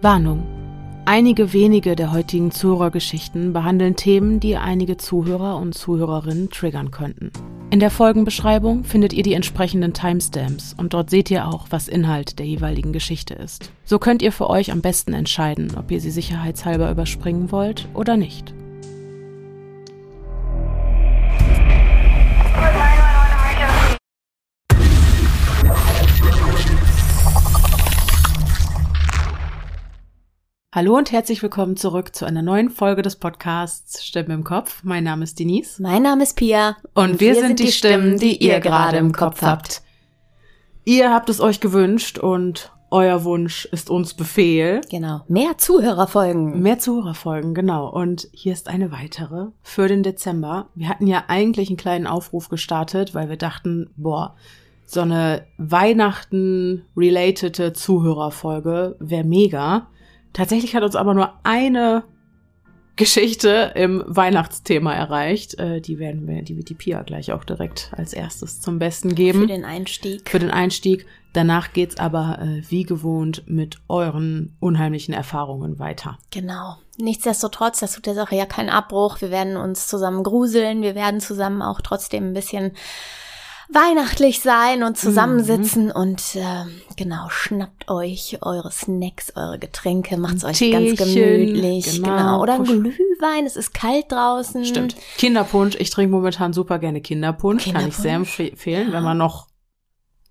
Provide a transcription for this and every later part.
Warnung. Einige wenige der heutigen Zuhörergeschichten behandeln Themen, die einige Zuhörer und Zuhörerinnen triggern könnten. In der Folgenbeschreibung findet ihr die entsprechenden Timestamps und dort seht ihr auch, was Inhalt der jeweiligen Geschichte ist. So könnt ihr für euch am besten entscheiden, ob ihr sie sicherheitshalber überspringen wollt oder nicht. Hallo und herzlich willkommen zurück zu einer neuen Folge des Podcasts Stimmen im Kopf. Mein Name ist Denise. Mein Name ist Pia. Und, und wir, wir, sind die Stimmen, die ihr gerade im Kopf habt. Ihr habt es euch gewünscht und euer Wunsch ist uns Befehl. Genau. Mehr Zuhörerfolgen. Mehr Zuhörerfolgen, genau. Und hier ist eine weitere für den Dezember. Wir hatten ja eigentlich einen kleinen Aufruf gestartet, weil wir dachten, boah, so eine Weihnachten-relatede Zuhörerfolge wäre mega. Tatsächlich hat uns aber nur eine Geschichte im Weihnachtsthema erreicht. Äh, die werden wir, die wird die Pia gleich auch direkt als erstes zum Besten geben. Für den Einstieg. Für den Einstieg. Danach geht's aber äh, wie gewohnt mit euren unheimlichen Erfahrungen weiter. Genau. Nichtsdestotrotz, das tut der Sache ja keinen Abbruch. Wir werden uns zusammen gruseln. Wir werden zusammen auch trotzdem ein bisschen weihnachtlich sein und zusammensitzen mhm. und äh, genau, schnappt euch eure Snacks, eure Getränke, macht's euch Teechen, ganz gemütlich. Genau. genau. Oder ein Glühwein, es ist kalt draußen. Stimmt. Kinderpunsch, ich trinke momentan super gerne Kinderpunsch, Kinderpunsch. kann ich sehr empfehlen, ja. wenn man noch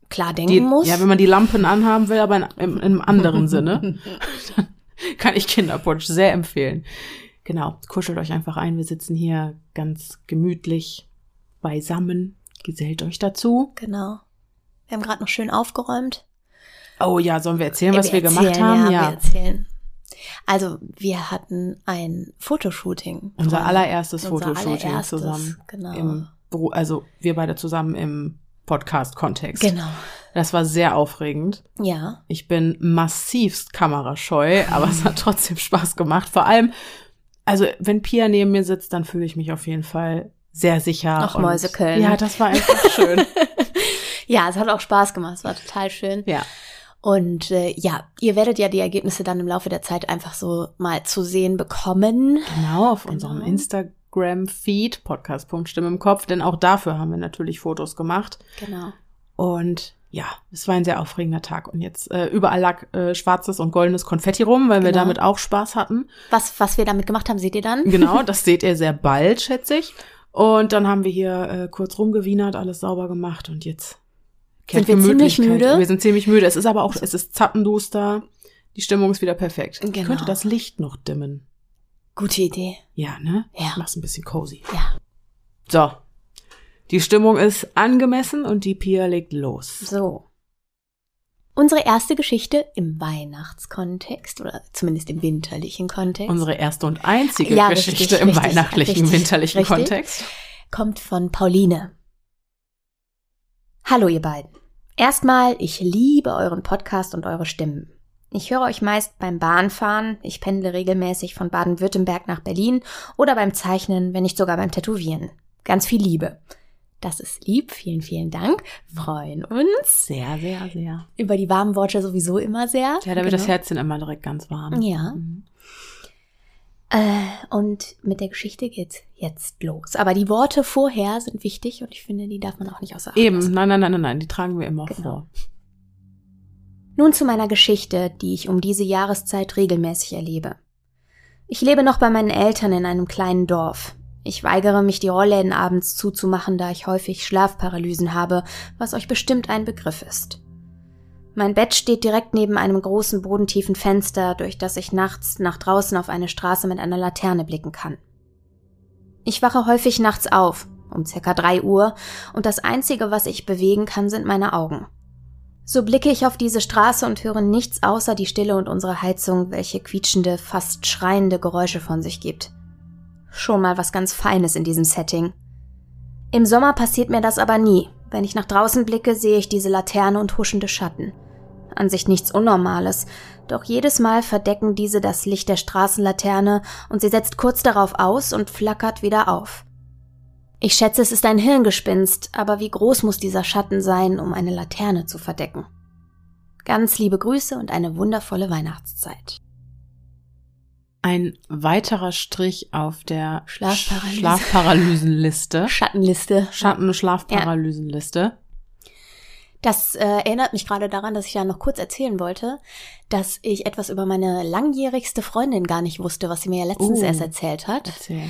klar denken die, muss. Ja, wenn man die Lampen anhaben will, aber in, in, in einem anderen Sinne, dann kann ich Kinderpunsch sehr empfehlen. Genau, kuschelt euch einfach ein. Wir sitzen hier ganz gemütlich beisammen Gesellt euch dazu. Genau. Wir haben gerade noch schön aufgeräumt. Oh ja, sollen wir erzählen, was wir, wir erzählen, gemacht haben? Ja, ja, wir erzählen. Also, wir hatten ein Fotoshooting. Unser allererstes unser Fotoshooting allererstes, zusammen. Genau. Im, also, wir beide zusammen im Podcast-Kontext. Genau. Das war sehr aufregend. Ja. Ich bin massivst kamerascheu, aber es hat trotzdem Spaß gemacht. Vor allem, also, wenn Pia neben mir sitzt, dann fühle ich mich auf jeden Fall sehr sicher. Ach, Mäuseköln. Ja, das war einfach schön. ja, es hat auch Spaß gemacht. Es war total schön. Ja. Und äh, ja, ihr werdet ja die Ergebnisse dann im Laufe der Zeit einfach so mal zu sehen bekommen. Genau, auf genau. unserem Instagram-Feed, Podcast.stimme im Kopf, denn auch dafür haben wir natürlich Fotos gemacht. Genau. Und ja, es war ein sehr aufregender Tag. Und jetzt äh, überall lag äh, schwarzes und goldenes Konfetti rum, weil genau. wir damit auch Spaß hatten. Was, was wir damit gemacht haben, seht ihr dann? Genau, das seht ihr sehr bald, schätze ich. Und dann haben wir hier äh, kurz rumgewienert, alles sauber gemacht und jetzt sind wir ziemlich müde. Wir sind ziemlich müde. Es ist aber auch, es ist zappenduster. Die Stimmung ist wieder perfekt. Genau. Ich könnte das Licht noch dimmen. Gute Idee. Ja, ne? Ja. Mach's ein bisschen cozy. Ja. So. Die Stimmung ist angemessen und die Pia legt los. So. Unsere erste Geschichte im Weihnachtskontext oder zumindest im winterlichen Kontext. Unsere erste und einzige ja, Geschichte richtig, im richtig, weihnachtlichen, richtig, winterlichen Kontext. Kommt von Pauline. Hallo ihr beiden. Erstmal, ich liebe euren Podcast und eure Stimmen. Ich höre euch meist beim Bahnfahren, ich pendle regelmäßig von Baden-Württemberg nach Berlin oder beim Zeichnen, wenn nicht sogar beim Tätowieren. Ganz viel Liebe. Das ist lieb. Vielen, vielen Dank. Freuen uns. Sehr, sehr, sehr. Über die warmen Worte sowieso immer sehr. Ja, da wird genau. das Herzchen immer direkt ganz warm. Ja. Mhm. Äh, und mit der Geschichte geht's jetzt los. Aber die Worte vorher sind wichtig und ich finde, die darf man auch nicht außer Acht Eben, nein, nein, nein, nein, nein, die tragen wir immer genau. vor. Nun zu meiner Geschichte, die ich um diese Jahreszeit regelmäßig erlebe. Ich lebe noch bei meinen Eltern in einem kleinen Dorf. Ich weigere mich, die Rollläden abends zuzumachen, da ich häufig Schlafparalysen habe, was euch bestimmt ein Begriff ist. Mein Bett steht direkt neben einem großen bodentiefen Fenster, durch das ich nachts nach draußen auf eine Straße mit einer Laterne blicken kann. Ich wache häufig nachts auf, um circa drei Uhr, und das Einzige, was ich bewegen kann, sind meine Augen. So blicke ich auf diese Straße und höre nichts außer die Stille und unsere Heizung, welche quietschende, fast schreiende Geräusche von sich gibt. Schon mal was ganz Feines in diesem Setting. Im Sommer passiert mir das aber nie. Wenn ich nach draußen blicke, sehe ich diese Laterne und huschende Schatten. An sich nichts Unnormales, doch jedes Mal verdecken diese das Licht der Straßenlaterne und sie setzt kurz darauf aus und flackert wieder auf. Ich schätze, es ist ein Hirngespinst, aber wie groß muss dieser Schatten sein, um eine Laterne zu verdecken? Ganz liebe Grüße und eine wundervolle Weihnachtszeit. Ein weiterer Strich auf der Schlafparalyse. Schlafparalysenliste. Schattenliste. Schatten-Schlafparalysenliste. Das äh, erinnert mich gerade daran, dass ich ja noch kurz erzählen wollte, dass ich etwas über meine langjährigste Freundin gar nicht wusste, was sie mir ja letztens Oh. erst erzählt hat. Erzähl.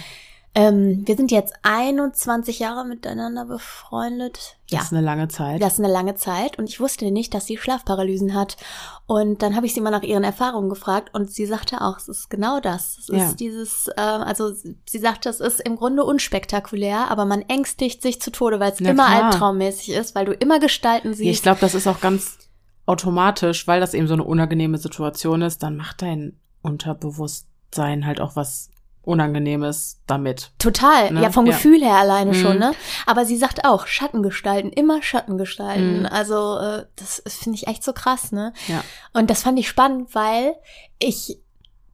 Ähm, wir sind jetzt 21 Jahre miteinander befreundet. Das Ja, ist eine lange Zeit. das ist eine lange Zeit und ich wusste nicht, dass sie Schlafparalysen hat. Und dann habe ich sie mal nach ihren Erfahrungen gefragt und sie sagte auch, es ist genau das. Es Ja. ist dieses, äh, also sie sagte, es ist im Grunde unspektakulär, aber man ängstigt sich zu Tode, weil es Na immer klar. albtraummäßig ist, weil du immer Gestalten Ja, ich siehst. glaube, das ist auch ganz automatisch, weil das eben so eine unangenehme Situation ist, dann macht dein Unterbewusstsein halt auch was Unangenehmes damit. Total, Ne? ja, vom Ja. Gefühl her alleine Mhm. schon, ne? Aber sie sagt auch, Schattengestalten, immer Schattengestalten. Mhm. Also, äh, das finde ich echt so krass, ne? Ja. Und das fand ich spannend, weil ich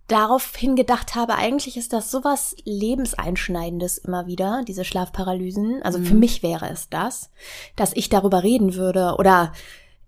daraufhin gedacht habe, eigentlich ist das sowas Lebenseinschneidendes immer wieder, diese Schlafparalysen. Also für Mhm. mich wäre es das, dass ich darüber reden würde oder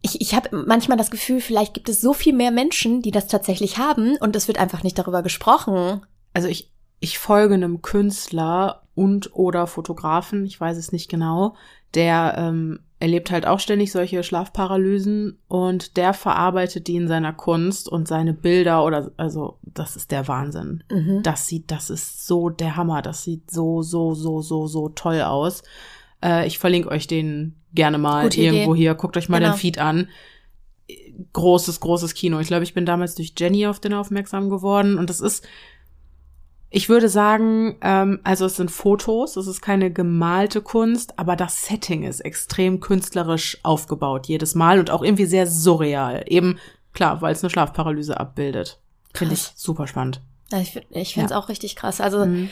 ich, ich habe manchmal das Gefühl, vielleicht gibt es so viel mehr Menschen, die das tatsächlich haben und es wird einfach nicht darüber gesprochen. Also ich, ich folge einem Künstler und oder Fotografen, ich weiß es nicht genau, der ähm, erlebt halt auch ständig solche Schlafparalysen und der verarbeitet die in seiner Kunst und seine Bilder oder also das ist der Wahnsinn. Mhm. Das sieht, das ist so der Hammer. Das sieht so, so, so, so, so toll aus. Äh, ich verlinke euch den gerne mal Gute Idee. irgendwo hier. Guckt euch mal Genau. den Feed an. Großes, großes Kino. Ich glaube, ich bin damals durch Jenny auf den aufmerksam geworden. Und das ist, ich würde sagen, ähm, also es sind Fotos, es ist keine gemalte Kunst, aber das Setting ist extrem künstlerisch aufgebaut jedes Mal und auch irgendwie sehr surreal. Eben, klar, weil es eine Schlafparalyse abbildet. Finde ich super spannend. Ich ich finde es Ja. auch richtig krass. Also, Mhm.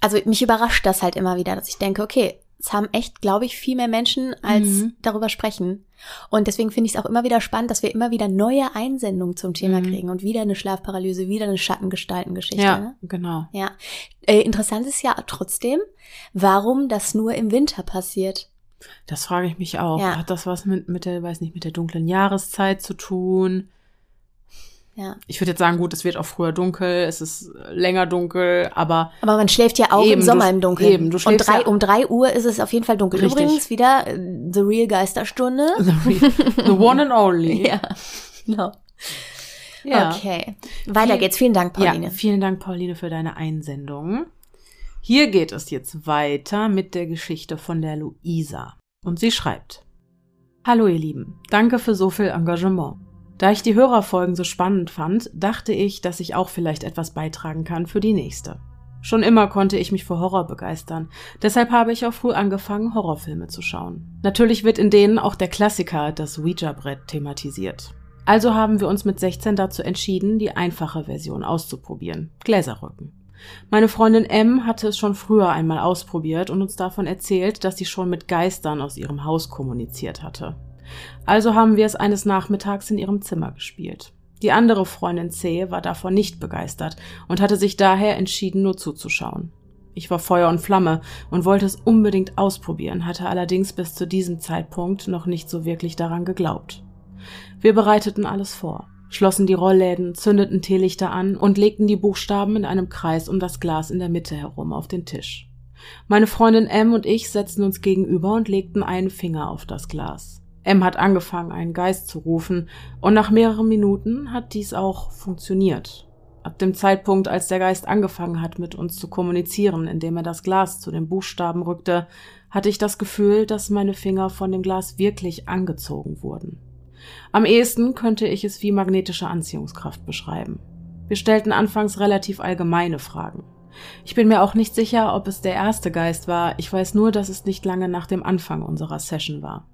also mich überrascht das halt immer wieder, dass ich denke, okay, es haben echt, glaube ich, viel mehr Menschen, als Mhm. darüber sprechen. Und deswegen finde ich es auch immer wieder spannend, dass wir immer wieder neue Einsendungen zum Thema Mhm. kriegen und wieder eine Schlafparalyse, wieder eine Schattengestaltengeschichte. Ja, Ne? genau. Ja. Äh, interessant ist ja trotzdem, warum das nur im Winter passiert. Das frage ich mich auch. Ja. Hat das was mit, mit der, weiß nicht, mit der dunklen Jahreszeit zu tun? Ja. Ich würde jetzt sagen, gut, es wird auch früher dunkel, es ist länger dunkel, aber Aber man schläft ja auch Eben, im Sommer du- im Dunkeln. eben, du Und schläfst drei, ja- um drei Uhr ist es auf jeden Fall dunkel. Richtig. Übrigens wieder äh, The Real Geisterstunde. the, re- the one and only. Ja, genau. Ja. Okay. Weiter Viel- geht's. Vielen Dank, Pauline. Ja, vielen Dank, Pauline, für deine Einsendung. Hier geht es jetzt weiter mit der Geschichte von der Luisa. Und sie schreibt. Hallo ihr Lieben, danke für so viel Engagement. Da ich die Hörerfolgen so spannend fand, dachte ich, dass ich auch vielleicht etwas beitragen kann für die nächste. Schon immer konnte ich mich für Horror begeistern, deshalb habe ich auch früh angefangen, Horrorfilme zu schauen. Natürlich wird in denen auch der Klassiker, das Ouija-Brett, thematisiert. Also haben wir uns mit 16 dazu entschieden, die einfache Version auszuprobieren. Gläserrücken. Meine Freundin M hatte es schon früher einmal ausprobiert und uns davon erzählt, dass sie schon mit Geistern aus ihrem Haus kommuniziert hatte. Also haben wir es eines Nachmittags in ihrem Zimmer gespielt. Die andere Freundin C war davon nicht begeistert und hatte sich daher entschieden, nur zuzuschauen. Ich war Feuer und Flamme und wollte es unbedingt ausprobieren, hatte allerdings bis zu diesem Zeitpunkt noch nicht so wirklich daran geglaubt. Wir bereiteten alles vor, schlossen die Rollläden, zündeten Teelichter an und legten die Buchstaben in einem Kreis um das Glas in der Mitte herum auf den Tisch. Meine Freundin M und ich setzten uns gegenüber und legten einen Finger auf das Glas. M hat angefangen, einen Geist zu rufen, und nach mehreren Minuten hat dies auch funktioniert. Ab dem Zeitpunkt, als der Geist angefangen hat, mit uns zu kommunizieren, indem er das Glas zu den Buchstaben rückte, hatte ich das Gefühl, dass meine Finger von dem Glas wirklich angezogen wurden. Am ehesten könnte ich es wie magnetische Anziehungskraft beschreiben. Wir stellten anfangs relativ allgemeine Fragen. Ich bin mir auch nicht sicher, ob es der erste Geist war, ich weiß nur, dass es nicht lange nach dem Anfang unserer Session war.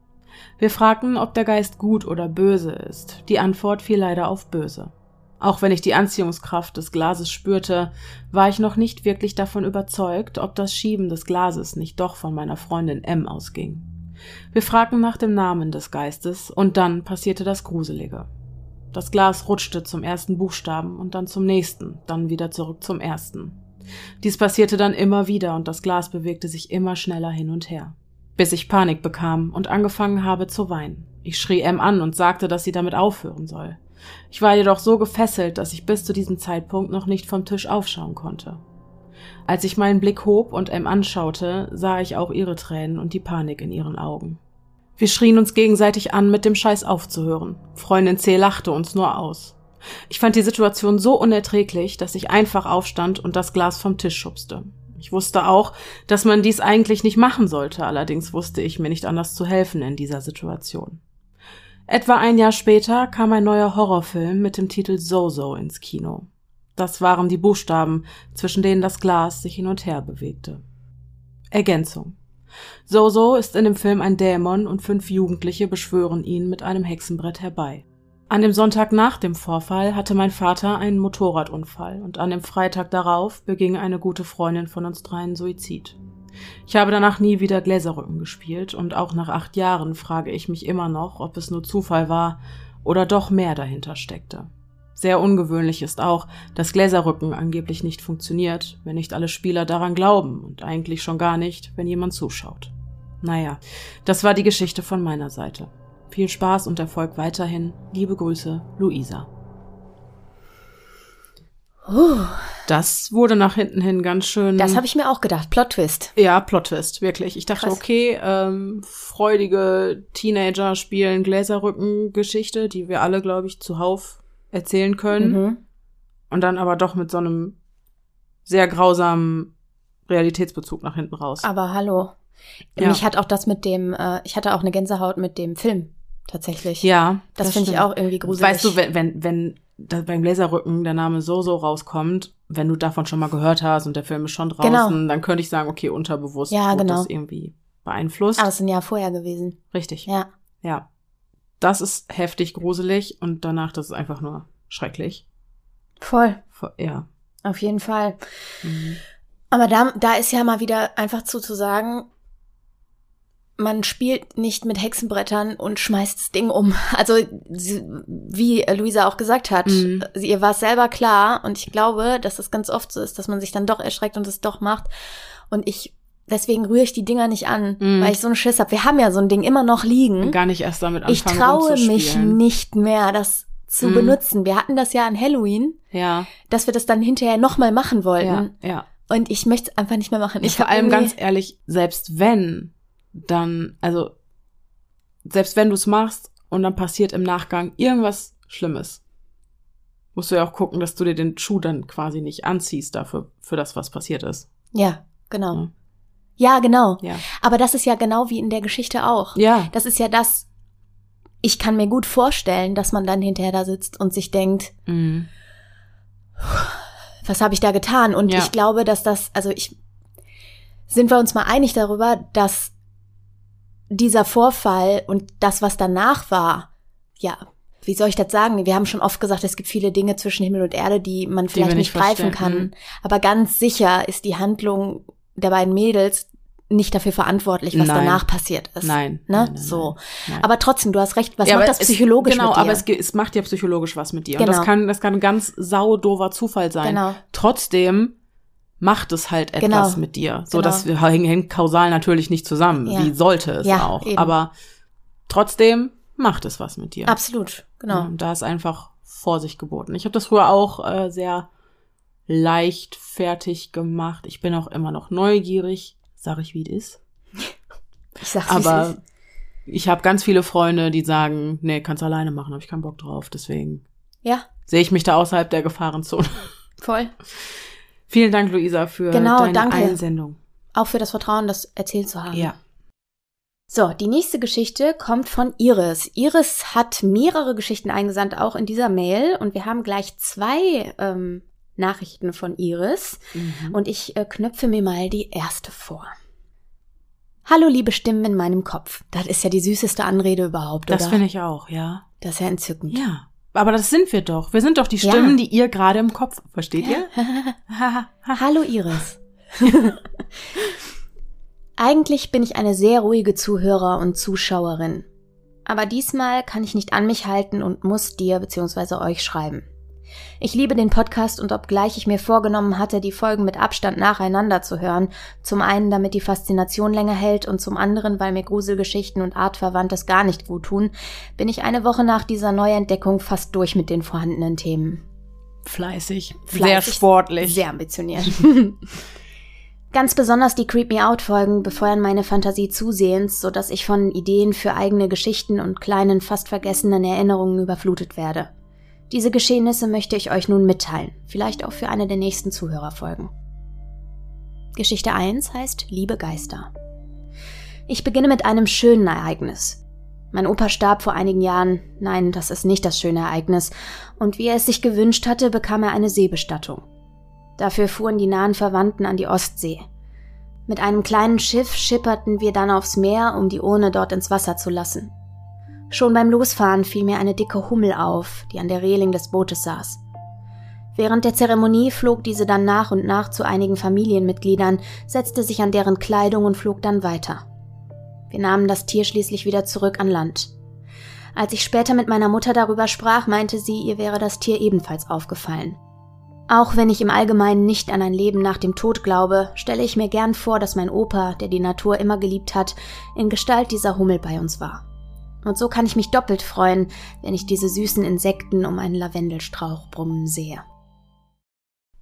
Wir fragten, ob der Geist gut oder böse ist. Die Antwort fiel leider auf böse. Auch wenn ich die Anziehungskraft des Glases spürte, war ich noch nicht wirklich davon überzeugt, ob das Schieben des Glases nicht doch von meiner Freundin M ausging. Wir fragten nach dem Namen des Geistes und dann passierte das Gruselige. Das Glas rutschte zum ersten Buchstaben und dann zum nächsten, dann wieder zurück zum ersten. Dies passierte dann immer wieder und das Glas bewegte sich immer schneller hin und her. Bis ich Panik bekam und angefangen habe zu weinen. Ich schrie M an und sagte, dass sie damit aufhören soll. Ich war jedoch so gefesselt, dass ich bis zu diesem Zeitpunkt noch nicht vom Tisch aufschauen konnte. Als ich meinen Blick hob und M anschaute, sah ich auch ihre Tränen und die Panik in ihren Augen. Wir schrien uns gegenseitig an, mit dem Scheiß aufzuhören. Freundin C lachte uns nur aus. Ich fand die Situation so unerträglich, dass ich einfach aufstand und das Glas vom Tisch schubste. Ich wusste auch, dass man dies eigentlich nicht machen sollte, allerdings wusste ich mir nicht anders zu helfen in dieser Situation. Etwa ein Jahr später kam ein neuer Horrorfilm mit dem Titel Zozo ins Kino. Das waren die Buchstaben, zwischen denen das Glas sich hin und her bewegte. Ergänzung. Zozo ist in dem Film ein Dämon und fünf Jugendliche beschwören ihn mit einem Hexenbrett herbei. An dem Sonntag nach dem Vorfall hatte mein Vater einen Motorradunfall und an dem Freitag darauf beging eine gute Freundin von uns dreien Suizid. Ich habe danach nie wieder Gläserrücken gespielt und auch nach acht Jahren frage ich mich immer noch, ob es nur Zufall war oder doch mehr dahinter steckte. Sehr ungewöhnlich ist auch, dass Gläserrücken angeblich nicht funktioniert, wenn nicht alle Spieler daran glauben und eigentlich schon gar nicht, wenn jemand zuschaut. Naja, das war die Geschichte von meiner Seite. Viel Spaß und Erfolg weiterhin. Liebe Grüße, Luisa. Uh, Das wurde nach hinten hin ganz schön. das habe ich mir auch gedacht. Plot Twist. Ja, Plot-Twist, wirklich. Ich dachte, Krass. okay, ähm, freudige Teenager spielen Gläserrücken-Geschichte, die wir alle, glaube ich, zuhauf erzählen können. Mhm. Und dann aber doch mit so einem sehr grausamen Realitätsbezug nach hinten raus. Aber hallo. Ja. Mich hat auch das mit dem, äh, ich hatte auch eine Gänsehaut mit dem Film. Tatsächlich. ja, Das, finde ich auch irgendwie gruselig. Weißt du, wenn, wenn, wenn beim Gläserrücken der Name so-so rauskommt, wenn du davon schon mal gehört hast und der Film ist schon draußen, Genau. dann könnte ich sagen, okay, unterbewusst Ja, genau. das irgendwie beeinflusst. Aber es ist ein Jahr vorher gewesen. Richtig. Ja. Ja. Das ist heftig gruselig und danach, das ist einfach nur schrecklich. Voll. Ver- Ja. Auf jeden Fall. Mhm. Aber da, da ist ja mal wieder einfach zu, zu sagen, man spielt nicht mit Hexenbrettern und schmeißt das Ding um. Also, sie- wie Luisa auch gesagt hat, Mhm. ihr war es selber klar und ich glaube, dass es ganz oft so ist, dass man sich dann doch erschreckt und es doch macht. Und ich, deswegen rühre ich die Dinger nicht an, Mhm. weil ich so einen Schiss habe. Wir haben ja so ein Ding immer noch liegen. Gar nicht erst damit Ich anfangen traue mich nicht mehr, das zu Mhm. benutzen. Wir hatten das ja an Halloween, Ja, dass wir das dann hinterher nochmal machen wollten. ja, ja. Und ich möchte es einfach nicht mehr machen. Ich Ich vor allem ganz ehrlich, selbst wenn, dann, also, selbst wenn du es machst und dann passiert im Nachgang irgendwas Schlimmes, musst du ja auch gucken, dass du dir den Schuh dann quasi nicht anziehst dafür, für das, was passiert ist. Ja, genau. Ja. Ja, genau. Ja. Aber das ist ja genau wie in der Geschichte auch. Ja. Das ist ja das, ich kann mir gut vorstellen, dass man dann hinterher da sitzt und sich denkt, Mhm. was habe ich da getan? Und Ja. ich glaube, dass das, also ich, sind wir uns mal einig darüber, dass dieser Vorfall und das, was danach war, ja, wie soll ich das sagen? Wir haben schon oft gesagt, es gibt viele Dinge zwischen Himmel und Erde, die man vielleicht wir nicht nicht greifen kann. Aber ganz sicher ist die Handlung der beiden Mädels nicht dafür verantwortlich, was Nein. danach passiert ist. Nein. Ne? nein, nein, so. Aber trotzdem, du hast recht, was Ja, macht das es- psychologisch genau, mit dir? aber es, es macht ja psychologisch was mit dir. Und Genau. das kann, das kann ein ganz saudover Zufall sein. Genau. Trotzdem macht es halt etwas Genau. mit dir. So, Genau. das hängt, kausal natürlich nicht zusammen. Ja. Wie sollte es Ja, auch. eben. Aber trotzdem macht es was mit dir. Absolut, genau. Und da ist einfach Vorsicht geboten. Ich habe das früher auch äh, sehr leichtfertig gemacht. Ich bin auch immer noch neugierig, sage ich, wie es ist. Ich sag's, Aber ist. ich habe ganz viele Freunde, die sagen, nee, kannst alleine machen, habe ich keinen Bock drauf. Deswegen Ja, sehe ich mich da außerhalb der Gefahrenzone. voll. Vielen Dank, Luisa, für Genau, deine danke. Einsendung. Auch für das Vertrauen, das erzählt zu haben. Ja. So, die nächste Geschichte kommt von Iris. Iris hat mehrere Geschichten eingesandt, auch in dieser Mail. Und wir haben gleich zwei ähm, Nachrichten von Iris. Mhm. Und ich äh, knöpfe mir mal die erste vor. Hallo, liebe Stimmen in meinem Kopf. Das ist ja die süßeste Anrede überhaupt, das oder? finde ich auch, ja. das ist ja entzückend. Ja. Aber das sind wir doch. Wir sind doch die Ja. Stimmen, die ihr gerade im Kopf, versteht ihr? Hallo Iris. Eigentlich bin ich eine sehr ruhige Zuhörer und Zuschauerin. Aber diesmal kann ich nicht an mich halten und muss dir bzw. euch schreiben. Ich liebe den Podcast und obgleich ich mir vorgenommen hatte, die Folgen mit Abstand nacheinander zu hören, zum einen damit die Faszination länger hält und zum anderen, weil mir Gruselgeschichten und Artverwandtes gar nicht gut tun, bin ich eine Woche nach dieser Neuentdeckung fast durch mit den vorhandenen Themen. Fleißig, Fleißig sehr sportlich. Sehr ambitioniert. Ganz besonders die Creep Me Out Folgen befeuern meine Fantasie zusehends, so dass ich von Ideen für eigene Geschichten und kleinen, fast vergessenen Erinnerungen überflutet werde. Diese Geschehnisse möchte ich euch nun mitteilen, vielleicht auch für eine der nächsten Zuhörerfolgen. Geschichte 1 heißt Liebe Geister. Ich beginne mit einem schönen Ereignis. Mein Opa starb vor einigen Jahren, nein, das ist nicht das schöne Ereignis, und wie er es sich gewünscht hatte, bekam er eine Seebestattung. Dafür fuhren die nahen Verwandten an die Ostsee. Mit einem kleinen Schiff schipperten wir dann aufs Meer, um die Urne dort ins Wasser zu lassen. Schon beim Losfahren fiel mir eine dicke Hummel auf, die an der Reling des Bootes saß. Während der Zeremonie flog diese dann nach und nach zu einigen Familienmitgliedern, setzte sich an deren Kleidung und flog dann weiter. Wir nahmen das Tier schließlich wieder zurück an Land. Als ich später mit meiner Mutter darüber sprach, meinte sie, ihr wäre das Tier ebenfalls aufgefallen. Auch wenn ich im Allgemeinen nicht an ein Leben nach dem Tod glaube, stelle ich mir gern vor, dass mein Opa, der die Natur immer geliebt hat, in Gestalt dieser Hummel bei uns war. Und so kann ich mich doppelt freuen, wenn ich diese süßen Insekten um einen Lavendelstrauch brummen sehe.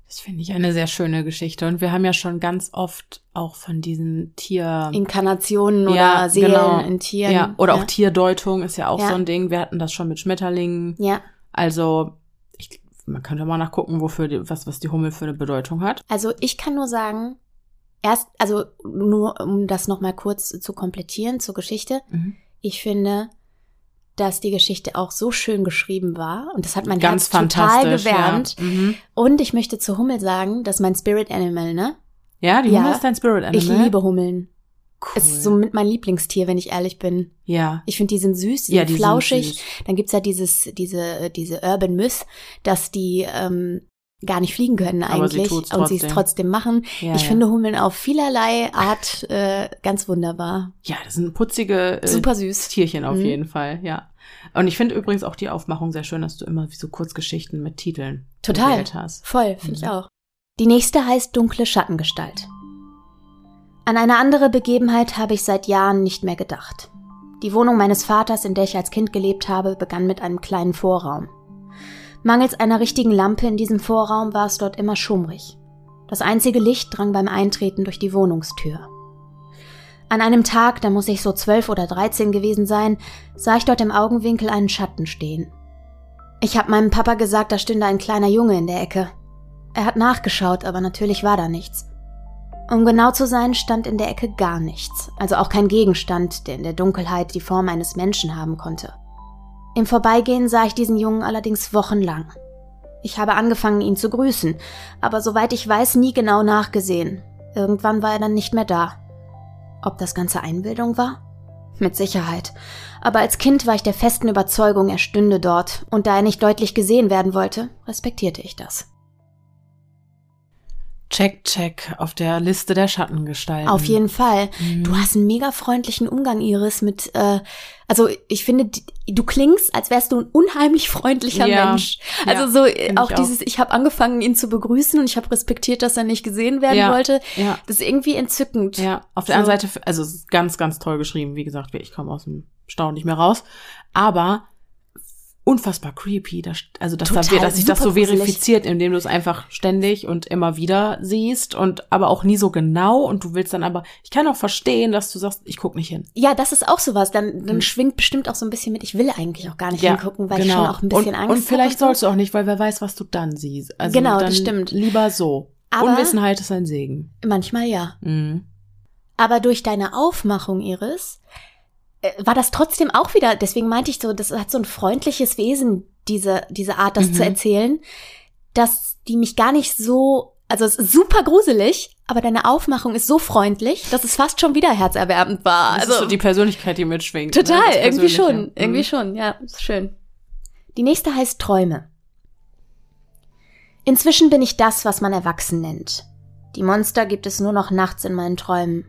Das finde ich eine sehr schöne Geschichte. Und wir haben ja schon ganz oft auch von diesen Tier... Inkarnationen oder ja, Seelen genau. in Tieren. Ja, oder ja. auch Tierdeutung ist ja auch ja. so ein Ding. Wir hatten das schon mit Schmetterlingen. Ja. Also, ich, man könnte mal nachgucken, wofür die, was, was die Hummel für eine Bedeutung hat. Also, ich kann nur sagen, erst, also nur um das nochmal kurz zu komplettieren zur Geschichte. Mhm. Ich finde, dass die Geschichte auch so schön geschrieben war und das hat mein Ganz Herz total gewärmt. Ja. Mhm. Und ich möchte zu Hummel sagen, dass mein Spirit Animal, ne? Ja, die Hummel ist dein Spirit Animal. Ich liebe Hummeln. Cool. Es ist so mit mein Lieblingstier, wenn ich ehrlich bin. Ja. Ich finde, die sind süß, die ja, sind die flauschig. Sind süß. Dann gibt's ja dieses, diese, diese Urban Myth, dass die ähm, gar nicht fliegen können eigentlich sie und sie es trotzdem machen. Ja, ich ja. finde Hummeln auf vielerlei Art äh, ganz wunderbar. Ja, das sind putzige äh, super süß Tierchen auf mhm. jeden Fall, ja. Und ich finde übrigens auch die Aufmachung sehr schön, dass du immer so Kurzgeschichten mit Titeln total hast. voll finde mhm. ich auch. Die nächste heißt dunkle Schattengestalt. An eine andere Begebenheit habe ich seit Jahren nicht mehr gedacht. Die Wohnung meines Vaters, in der ich als Kind gelebt habe, begann mit einem kleinen Vorraum. Mangels einer richtigen Lampe in diesem Vorraum war es dort immer schummrig. Das einzige Licht drang beim Eintreten durch die Wohnungstür. An einem Tag, da muss ich so zwölf oder dreizehn gewesen sein, sah ich dort im Augenwinkel einen Schatten stehen. Ich habe meinem Papa gesagt, da stünde ein kleiner Junge in der Ecke. Er hat nachgeschaut, aber natürlich war da nichts. Um genau zu sein, stand in der Ecke gar nichts, also auch kein Gegenstand, der in der Dunkelheit die Form eines Menschen haben konnte. Im Vorbeigehen sah ich diesen Jungen allerdings wochenlang. Ich habe angefangen, ihn zu grüßen, aber soweit ich weiß, nie genau nachgesehen. Irgendwann war er dann nicht mehr da. Ob das Ganze Einbildung war? Mit Sicherheit. Aber als Kind war ich der festen Überzeugung, er stünde dort, und da er nicht deutlich gesehen werden wollte, respektierte ich das. Check, check auf der Liste der Schattengestalten. Auf jeden Fall. Mhm. Du hast einen mega freundlichen Umgang, Iris, mit, äh, also ich finde, du klingst, als wärst du ein unheimlich freundlicher ja. Mensch. Also so äh, auch dieses, ich habe angefangen, ihn zu begrüßen und ich habe respektiert, dass er nicht gesehen werden ja. wollte. Ja. Das ist irgendwie entzückend. Ja, auf der so. anderen Seite, also ganz, ganz toll geschrieben. Wie gesagt, ich komme aus dem Staunen nicht mehr raus. Aber unfassbar creepy. Das, also, dass, Total, da, dass sich das so verifiziert, indem du es einfach ständig und immer wieder siehst und aber auch nie so genau und du willst dann aber, ich kann auch verstehen, dass du sagst, ich guck nicht hin. Ja, das ist auch sowas. Dann, dann hm. schwingt bestimmt auch so ein bisschen mit, ich will eigentlich auch gar nicht ja, hingucken, weil genau. ich schon auch ein bisschen und, Angst habe. Und vielleicht sollst du auch nicht, weil wer weiß, was du dann siehst. Also genau, das stimmt. Lieber so. Aber Unwissenheit ist ein Segen. Manchmal ja. Mhm. Aber durch deine Aufmachung, Iris, war das trotzdem auch wieder, deswegen meinte ich so, das hat so ein freundliches Wesen, diese, diese Art, das mhm. zu erzählen, dass die mich gar nicht so, also es ist super gruselig, aber deine Aufmachung ist so freundlich, dass es fast schon wieder herzerwärmend war. Das also ist so die Persönlichkeit, die mitschwingt. Ne? Total, ne? irgendwie schon, mhm. irgendwie schon, ja, ist schön. Die nächste heißt Träume. Inzwischen bin ich das, was man erwachsen nennt. Die Monster gibt es nur noch nachts in meinen Träumen.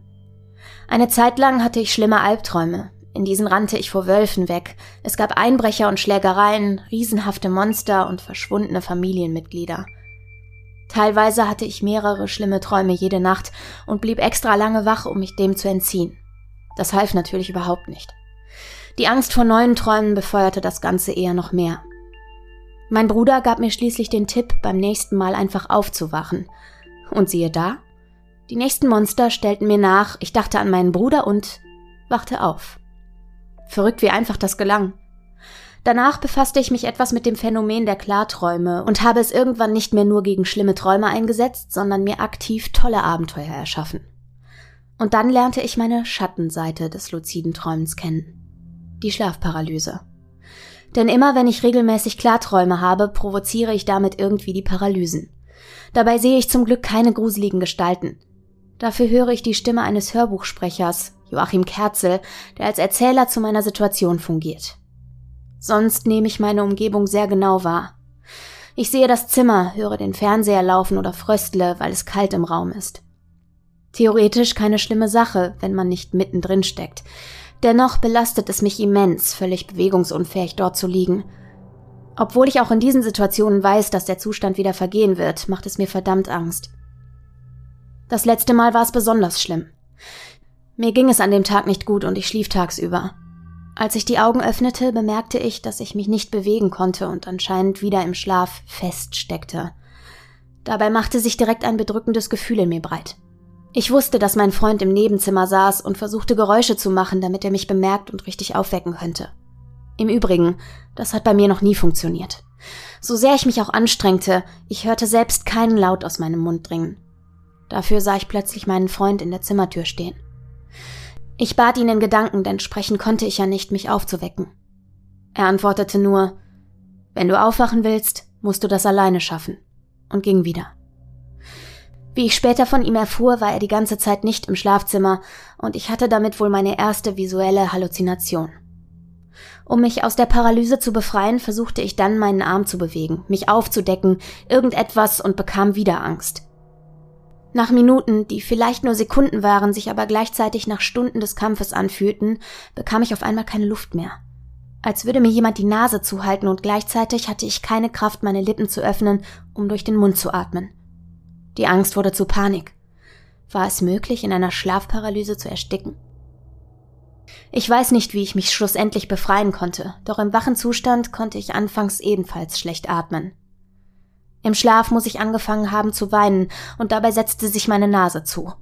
Eine Zeit lang hatte ich schlimme Albträume, In diesen rannte ich vor Wölfen weg. Es gab Einbrecher und Schlägereien, riesenhafte Monster und verschwundene Familienmitglieder. Teilweise hatte ich mehrere schlimme Träume jede Nacht und blieb extra lange wach, um mich dem zu entziehen. Das half natürlich überhaupt nicht. Die Angst vor neuen Träumen befeuerte das Ganze eher noch mehr. Mein Bruder gab mir schließlich den Tipp, beim nächsten Mal einfach aufzuwachen. Und siehe da, die nächsten Monster stellten mir nach, ich dachte an meinen Bruder und wachte auf. Verrückt, wie einfach das gelang. Danach befasste ich mich etwas mit dem Phänomen der Klarträume und habe es irgendwann nicht mehr nur gegen schlimme Träume eingesetzt, sondern mir aktiv tolle Abenteuer erschaffen. Und dann lernte ich meine Schattenseite des luziden Träumens kennen. Die Schlafparalyse. Denn immer wenn ich regelmäßig Klarträume habe, provoziere ich damit irgendwie die Paralysen. Dabei sehe ich zum Glück keine gruseligen Gestalten. Dafür höre ich die Stimme eines Hörbuchsprechers, Joachim Kerzel, der als Erzähler zu meiner Situation fungiert. Sonst nehme ich meine Umgebung sehr genau wahr. Ich sehe das Zimmer, höre den Fernseher laufen oder fröstle, weil es kalt im Raum ist. Theoretisch keine schlimme Sache, wenn man nicht mittendrin steckt. Dennoch belastet es mich immens, völlig bewegungsunfähig dort zu liegen. Obwohl ich auch in diesen Situationen weiß, dass der Zustand wieder vergehen wird, macht es mir verdammt Angst. Das letzte Mal war es besonders schlimm. Mir ging es an dem Tag nicht gut und ich schlief tagsüber. Als ich die Augen öffnete, bemerkte ich, dass ich mich nicht bewegen konnte und anscheinend wieder im Schlaf feststeckte. Dabei machte sich direkt ein bedrückendes Gefühl in mir breit. Ich wusste, dass mein Freund im Nebenzimmer saß und versuchte Geräusche zu machen, damit er mich bemerkt und richtig aufwecken könnte. Im Übrigen, das hat bei mir noch nie funktioniert. So sehr ich mich auch anstrengte, ich hörte selbst keinen Laut aus meinem Mund dringen. Dafür sah ich plötzlich meinen Freund in der Zimmertür stehen. Ich bat ihn in Gedanken, denn sprechen konnte ich ja nicht, mich aufzuwecken. Er antwortete nur, wenn du aufwachen willst, musst du das alleine schaffen, und ging wieder. Wie ich später von ihm erfuhr, war er die ganze Zeit nicht im Schlafzimmer, und ich hatte damit wohl meine erste visuelle Halluzination. Um mich aus der Paralyse zu befreien, versuchte ich dann meinen Arm zu bewegen, mich aufzudecken, irgendetwas und bekam wieder Angst. Nach Minuten, die vielleicht nur Sekunden waren, sich aber gleichzeitig nach Stunden des Kampfes anfühlten, bekam ich auf einmal keine Luft mehr. Als würde mir jemand die Nase zuhalten und gleichzeitig hatte ich keine Kraft, meine Lippen zu öffnen, um durch den Mund zu atmen. Die Angst wurde zu Panik. War es möglich, in einer Schlafparalyse zu ersticken? Ich weiß nicht, wie ich mich schlussendlich befreien konnte, doch im wachen Zustand konnte ich anfangs ebenfalls schlecht atmen. Im Schlaf muss ich angefangen haben zu weinen, und dabei setzte sich meine Nase zu.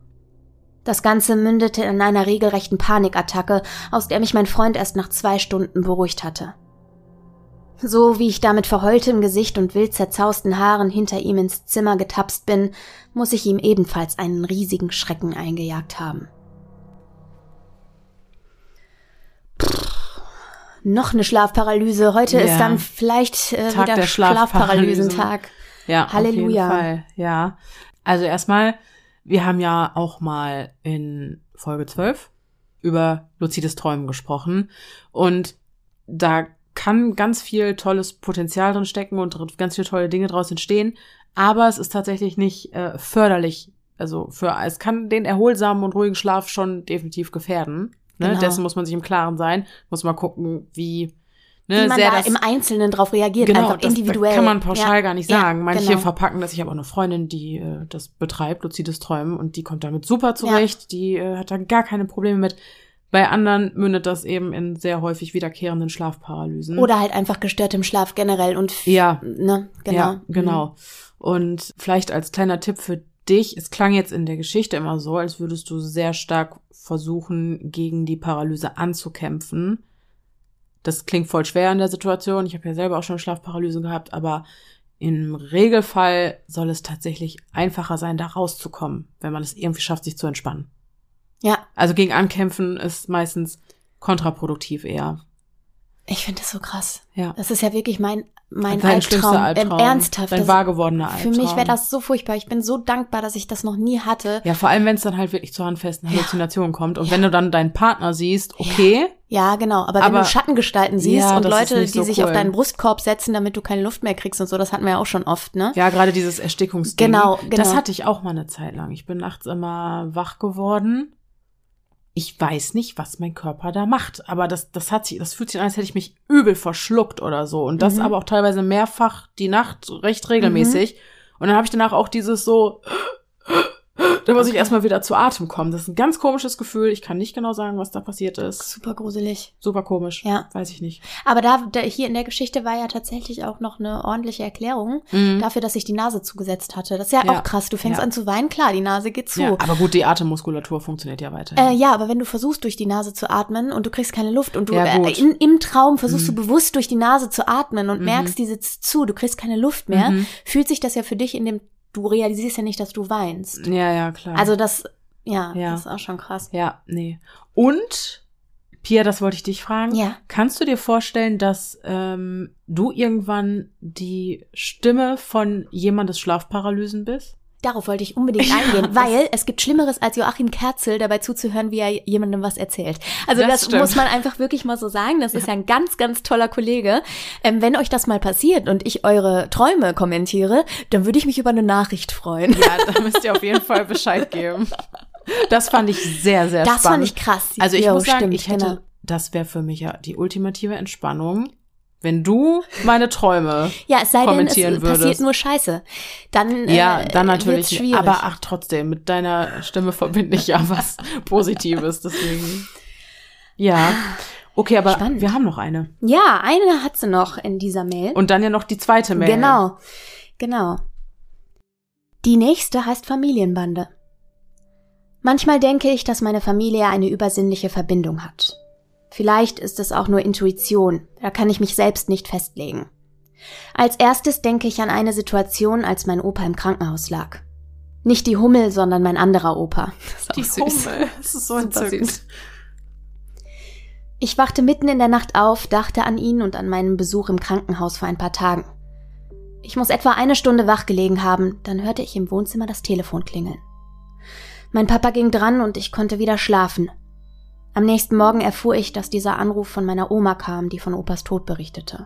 Das Ganze mündete in einer regelrechten Panikattacke, aus der mich mein Freund erst nach zwei Stunden beruhigt hatte. So wie ich da mit verheultem Gesicht und wild zerzausten Haaren hinter ihm ins Zimmer getapst bin, muss ich ihm ebenfalls einen riesigen Schrecken eingejagt haben. Pff, noch eine Schlafparalyse. Heute ja. ist dann vielleicht äh, Tag wieder Schlafparalysentag. Ja, Halleluja. Auf jeden Fall. Ja. Also erstmal, wir haben ja auch mal in Folge 12 über luzides Träumen gesprochen und da kann ganz viel tolles Potenzial drin stecken und ganz viele tolle Dinge draus entstehen, aber es ist tatsächlich nicht äh, förderlich. Also für es kann den erholsamen und ruhigen Schlaf schon definitiv gefährden. Ne? Genau. Dessen muss man sich im Klaren sein. Muss mal gucken, wie Ne, wie man da im Einzelnen drauf reagiert, genau, einfach individuell. Das kann man pauschal ja, gar nicht sagen. Ja, Manche genau. verpacken das. Ich habe auch eine Freundin, die äh, das betreibt, luzides Träumen, und die kommt damit super zurecht. Ja. Die äh, hat da gar keine Probleme mit. Bei anderen mündet das eben in sehr häufig wiederkehrenden Schlafparalysen. Oder halt einfach gestörtem Schlaf generell und ja, ne, genau. Ja, genau. Mhm. Und vielleicht als kleiner Tipp für dich, es klang jetzt in der Geschichte immer so, als würdest du sehr stark versuchen, gegen die Paralyse anzukämpfen. Das klingt voll schwer in der Situation. Ich habe ja selber auch schon Schlafparalyse gehabt, aber im Regelfall soll es tatsächlich einfacher sein, da rauszukommen, wenn man es irgendwie schafft, sich zu entspannen. Ja. Also gegen Ankämpfen ist meistens kontraproduktiv eher. Ich finde das so krass. Ja. Das ist ja wirklich mein mein Dein Albtraum, Albtraum. Ähm, ernsthaft. Dein wahr gewordener Albtraum. Für mich wäre das so furchtbar. Ich bin so dankbar, dass ich das noch nie hatte. Ja, vor allem, wenn es dann halt wirklich zu handfesten Halluzinationen ja. kommt. Und ja. wenn du dann deinen Partner siehst, okay. Ja, ja genau. Aber, aber, wenn du Schattengestalten siehst und Leute, die so sich cool. auf deinen Brustkorb setzen, damit du keine Luft mehr kriegst und so, das hatten wir ja auch schon oft, ne? Ja, gerade dieses Erstickungsding. Genau, genau. Das hatte ich auch mal eine Zeit lang. Ich bin nachts immer wach geworden ich weiß nicht, was mein Körper da macht. Aber das, das hat sich, das fühlt sich an, als hätte ich mich übel verschluckt oder so. Und das Mhm. aber auch teilweise mehrfach die Nacht recht regelmäßig. Und dann habe ich danach auch dieses so, da muss ich Okay. erstmal wieder zu Atem kommen. Das ist ein ganz komisches Gefühl. Ich kann nicht genau sagen, was da passiert ist. Super gruselig. Super komisch. Ja. Weiß ich nicht. Aber da, da hier in der Geschichte war ja tatsächlich auch noch eine ordentliche Erklärung Mhm. dafür, dass ich die Nase zugesetzt hatte. Das ist ja, Ja. auch krass. Du fängst Ja. an zu weinen, klar, die Nase geht zu. Ja, aber gut, die Atemmuskulatur funktioniert ja weiter. Äh, ja, aber wenn du versuchst, durch die Nase zu atmen und du kriegst keine Luft und du äh, in, im Traum versuchst Mhm. du bewusst durch die Nase zu atmen und Mhm. merkst, die sitzt zu, du kriegst keine Luft mehr, Mhm. fühlt sich das ja für dich in dem, du realisierst ja nicht, dass du weinst. Ja, ja, klar. Also das, ja, Ja. das ist auch schon krass. ja, nee. Und, Pia, das wollte ich dich fragen. Ja. Kannst du dir vorstellen, dass ähm, du irgendwann die Stimme von jemandes Schlafparalysen bist? Darauf wollte ich unbedingt Ja, eingehen, das- weil es gibt Schlimmeres als Joachim Kerzel dabei zuzuhören, wie er jemandem was erzählt. Also Das das, muss man einfach wirklich mal so sagen. Das ist ja ein ganz, ganz toller Kollege. Ähm, wenn euch das mal passiert und ich eure Träume kommentiere, dann würde ich mich über eine Nachricht freuen. Ja, da müsst ihr auf jeden Fall Bescheid geben. Das fand ich sehr, sehr Das spannend. fand ich krass. Also ich Jo, muss sagen, stimmt, ich hätte, genau. das wäre für mich ja die ultimative Entspannung, wenn du meine Träume Ja, es sei denn, es kommentieren passiert würdest. nur Scheiße. Dann Ja, äh, dann natürlich. schwierig. Aber ach, trotzdem, mit deiner Stimme verbinde ich ja was Positives, deswegen. Ja. Okay, aber Spannend. wir haben noch eine. ja, eine hat sie noch in dieser Mail. Und dann ja noch die zweite Mail. Genau, genau. Die nächste heißt Familienbande. Manchmal denke ich, dass meine Familie eine übersinnliche Verbindung hat. Vielleicht ist es auch nur Intuition, da kann ich mich selbst nicht festlegen. Als erstes denke ich an eine Situation, als mein Opa im Krankenhaus lag. Nicht die Hummel, sondern mein anderer Opa. Das Die ist auch süß. Hummel. Das ist so entzückend. süß. Ich wachte mitten in der Nacht auf, dachte an ihn und an meinen Besuch im Krankenhaus vor ein paar Tagen. Ich muss etwa eine Stunde wach gelegen haben, dann hörte ich im Wohnzimmer das Telefon klingeln. Mein Papa ging dran und ich konnte wieder schlafen. Am nächsten Morgen erfuhr ich, dass dieser Anruf von meiner Oma kam, die von Opas Tod berichtete.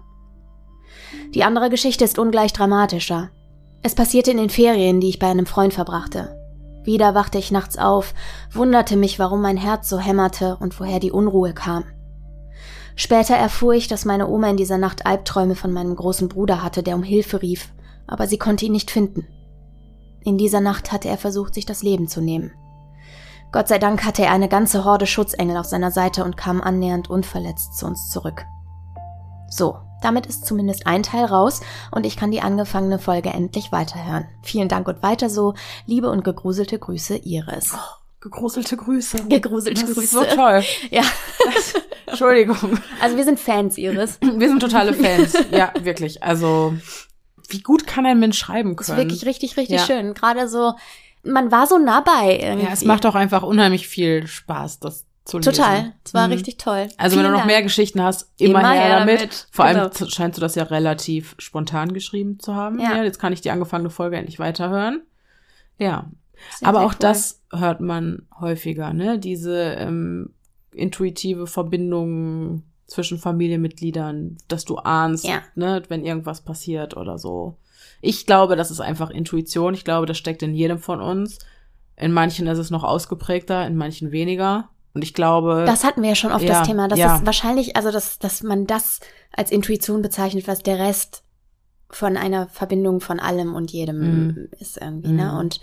Die andere Geschichte ist ungleich dramatischer. Es passierte in den Ferien, die ich bei einem Freund verbrachte. Wieder wachte ich nachts auf, wunderte mich, warum mein Herz so hämmerte und woher die Unruhe kam. Später erfuhr ich, dass meine Oma in dieser Nacht Albträume von meinem großen Bruder hatte, der um Hilfe rief, aber sie konnte ihn nicht finden. In dieser Nacht hatte er versucht, sich das Leben zu nehmen. Gott sei Dank hatte er eine ganze Horde Schutzengel auf seiner Seite und kam annähernd unverletzt zu uns zurück. So, damit ist zumindest ein Teil raus und ich kann die angefangene Folge endlich weiterhören. Vielen Dank und weiter so. Liebe und gegruselte Grüße, Iris. Gegruselte Grüße. Gegruselte Das Grüße. ist so toll. Ja, Entschuldigung. also wir sind Fans, Iris. Wir sind totale Fans. Ja, wirklich. Also, wie gut kann ein Mensch schreiben Das können? ist wirklich richtig, richtig Ja. schön. Gerade so, man war so nah bei irgendwie. ja, es macht auch einfach unheimlich viel Spaß, das zu lesen. Total. Es war Mhm. richtig toll. Also wenn du Vielen noch Dank. mehr Geschichten hast, immer, her damit. Vor allem Genau. z- scheinst du das ja relativ spontan geschrieben zu haben. Ja. Ja. jetzt kann ich die angefangene Folge endlich weiterhören. Ja. Sehr, Aber sehr auch cool. das hört man häufiger, ne? Diese ähm, intuitive Verbindung zwischen Familienmitgliedern, dass du ahnst, Ja. ne, wenn irgendwas passiert oder so. Ich glaube, das ist einfach Intuition. Ich glaube, das steckt in jedem von uns. In manchen ist es noch ausgeprägter, in manchen weniger. Und ich glaube, Das hatten wir ja schon oft Ja, das Thema, dass ja. es wahrscheinlich, also dass, dass man das als Intuition bezeichnet, was der Rest von einer Verbindung von allem und jedem Mhm. ist irgendwie, ne? Mhm. Und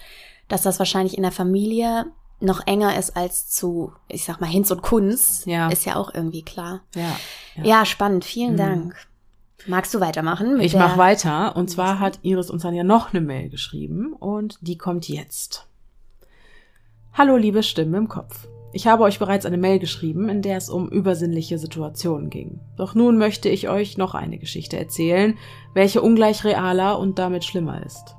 dass das wahrscheinlich in der Familie noch enger ist als zu, ich sag mal, Hinz und Kunz, Ja. ist ja auch irgendwie klar. ja, Ja, spannend. Vielen Mhm. Dank. Magst du weitermachen? Ich mache weiter. Und zwar hat Iris uns dann ja noch eine Mail geschrieben und die kommt jetzt. Hallo, liebe Stimmen im Kopf. Ich habe euch bereits eine Mail geschrieben, in der es um übersinnliche Situationen ging. Doch nun möchte ich euch noch eine Geschichte erzählen, welche ungleich realer und damit schlimmer ist.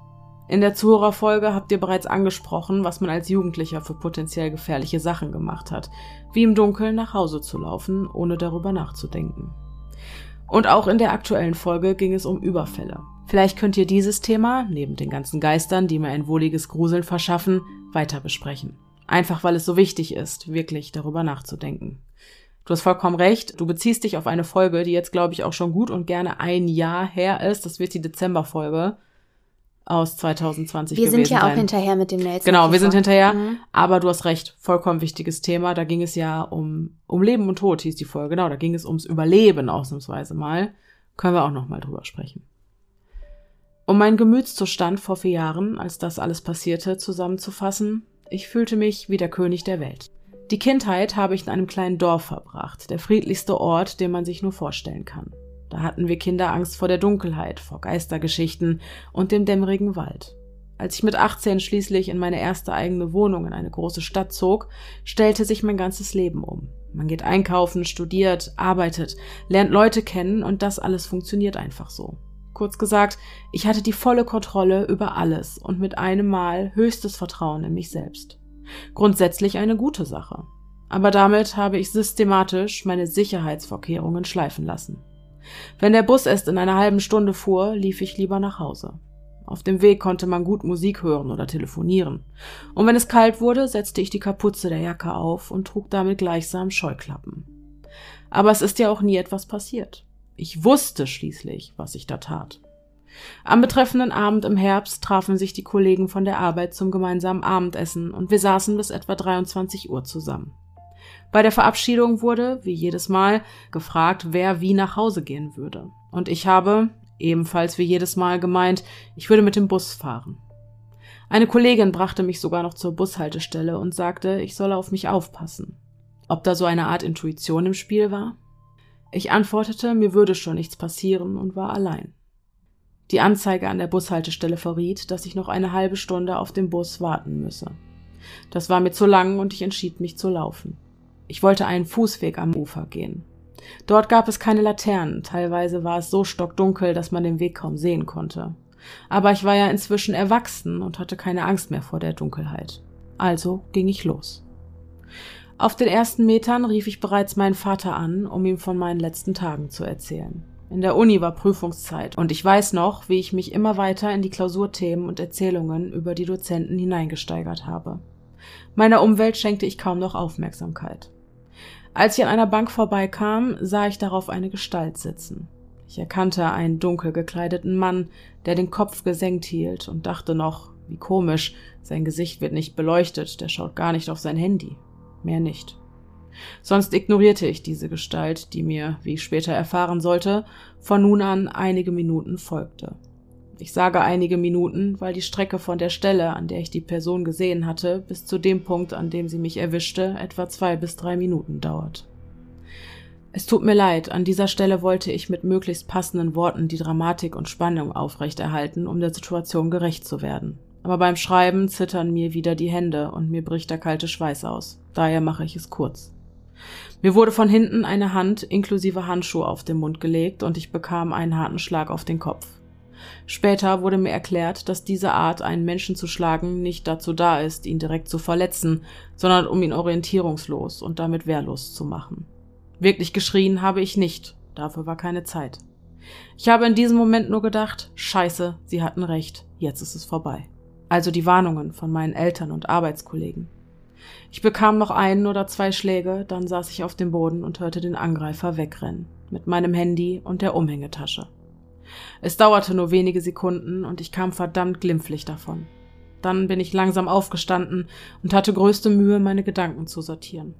In der Zuhörerfolge habt ihr bereits angesprochen, was man als Jugendlicher für potenziell gefährliche Sachen gemacht hat, wie im Dunkeln nach Hause zu laufen, ohne darüber nachzudenken. Und auch in der aktuellen Folge ging es um Überfälle. Vielleicht könnt ihr dieses Thema, neben den ganzen Geistern, die mir ein wohliges Gruseln verschaffen, weiter besprechen. Einfach weil es so wichtig ist, wirklich darüber nachzudenken. Du hast vollkommen recht, du beziehst dich auf eine Folge, die jetzt, glaube ich, auch schon gut und gerne ein Jahr her ist. Das wird die Dezemberfolge. Aus 2020 wir gewesen sind ja sein. auch hinterher mit dem Nelson. Genau, wir sind hinterher. Mhm. Aber du hast recht, vollkommen wichtiges Thema. Da ging es ja um, um Leben und Tod, hieß die Folge. Genau, da ging es ums Überleben ausnahmsweise mal. Können wir auch noch mal drüber sprechen. Um meinen Gemütszustand vor vier Jahren, als das alles passierte, zusammenzufassen, ich fühlte mich wie der König der Welt. Die Kindheit habe ich in einem kleinen Dorf verbracht, der friedlichste Ort, den man sich nur vorstellen kann. Da hatten wir Kinder Angst vor der Dunkelheit, vor Geistergeschichten und dem dämmerigen Wald. Als ich mit 18 schließlich in meine erste eigene Wohnung in eine große Stadt zog, stellte sich mein ganzes Leben um. Man geht einkaufen, studiert, arbeitet, lernt Leute kennen und das alles funktioniert einfach so. Kurz gesagt, ich hatte die volle Kontrolle über alles und mit einem Mal höchstes Vertrauen in mich selbst. Grundsätzlich eine gute Sache. Aber damit habe ich systematisch meine Sicherheitsvorkehrungen schleifen lassen. Wenn der Bus erst in einer halben Stunde fuhr, lief ich lieber nach Hause. Auf dem Weg konnte man gut Musik hören oder telefonieren. Und wenn es kalt wurde, setzte ich die Kapuze der Jacke auf und trug damit gleichsam Scheuklappen. Aber es ist ja auch nie etwas passiert. Ich wusste schließlich, was ich da tat. Am betreffenden Abend im Herbst trafen sich die Kollegen von der Arbeit zum gemeinsamen Abendessen und wir saßen bis etwa 23 Uhr zusammen. Bei der Verabschiedung wurde, wie jedes Mal, gefragt, wer wie nach Hause gehen würde. Und ich habe, ebenfalls wie jedes Mal, gemeint, ich würde mit dem Bus fahren. Eine Kollegin brachte mich sogar noch zur Bushaltestelle und sagte, ich solle auf mich aufpassen. Ob da so eine Art Intuition im Spiel war? Ich antwortete, mir würde schon nichts passieren und war allein. Die Anzeige an der Bushaltestelle verriet, dass ich noch eine halbe Stunde auf dem Bus warten müsse. Das war mir zu lang und ich entschied mich zu laufen. Ich wollte einen Fußweg am Ufer gehen. Dort gab es keine Laternen, teilweise war es so stockdunkel, dass man den Weg kaum sehen konnte. Aber ich war ja inzwischen erwachsen und hatte keine Angst mehr vor der Dunkelheit. Also ging ich los. Auf den ersten Metern rief ich bereits meinen Vater an, um ihm von meinen letzten Tagen zu erzählen. In der Uni war Prüfungszeit und ich weiß noch, wie ich mich immer weiter in die Klausurthemen und Erzählungen über die Dozenten hineingesteigert habe. Meiner Umwelt schenkte ich kaum noch Aufmerksamkeit. Als ich an einer Bank vorbeikam, sah ich darauf eine Gestalt sitzen. Ich erkannte einen dunkel gekleideten Mann, der den Kopf gesenkt hielt und dachte noch, wie komisch, sein Gesicht wird nicht beleuchtet, der schaut gar nicht auf sein Handy. Mehr nicht. Sonst ignorierte ich diese Gestalt, die mir, wie ich später erfahren sollte, von nun an einige Minuten folgte. Ich sage einige Minuten, weil die Strecke von der Stelle, an der ich die Person gesehen hatte, bis zu dem Punkt, an dem sie mich erwischte, etwa zwei bis drei Minuten dauert. Es tut mir leid, an dieser Stelle wollte ich mit möglichst passenden Worten die Dramatik und Spannung aufrechterhalten, um der Situation gerecht zu werden. Aber beim Schreiben zittern mir wieder die Hände und mir bricht der kalte Schweiß aus. Daher mache ich es kurz. Mir wurde von hinten eine Hand inklusive Handschuh auf den Mund gelegt und ich bekam einen harten Schlag auf den Kopf. Später wurde mir erklärt, dass diese Art, einen Menschen zu schlagen, nicht dazu da ist, ihn direkt zu verletzen, sondern um ihn orientierungslos und damit wehrlos zu machen. Wirklich geschrien habe ich nicht, dafür war keine Zeit. Ich habe in diesem Moment nur gedacht, scheiße, sie hatten recht, jetzt ist es vorbei. Also die Warnungen von meinen Eltern und Arbeitskollegen. Ich bekam noch einen oder zwei Schläge, dann saß ich auf dem Boden und hörte den Angreifer wegrennen, mit meinem Handy und der Umhängetasche. Es dauerte nur wenige Sekunden und ich kam verdammt glimpflich davon. Dann bin ich langsam aufgestanden und hatte größte Mühe, meine Gedanken zu sortieren.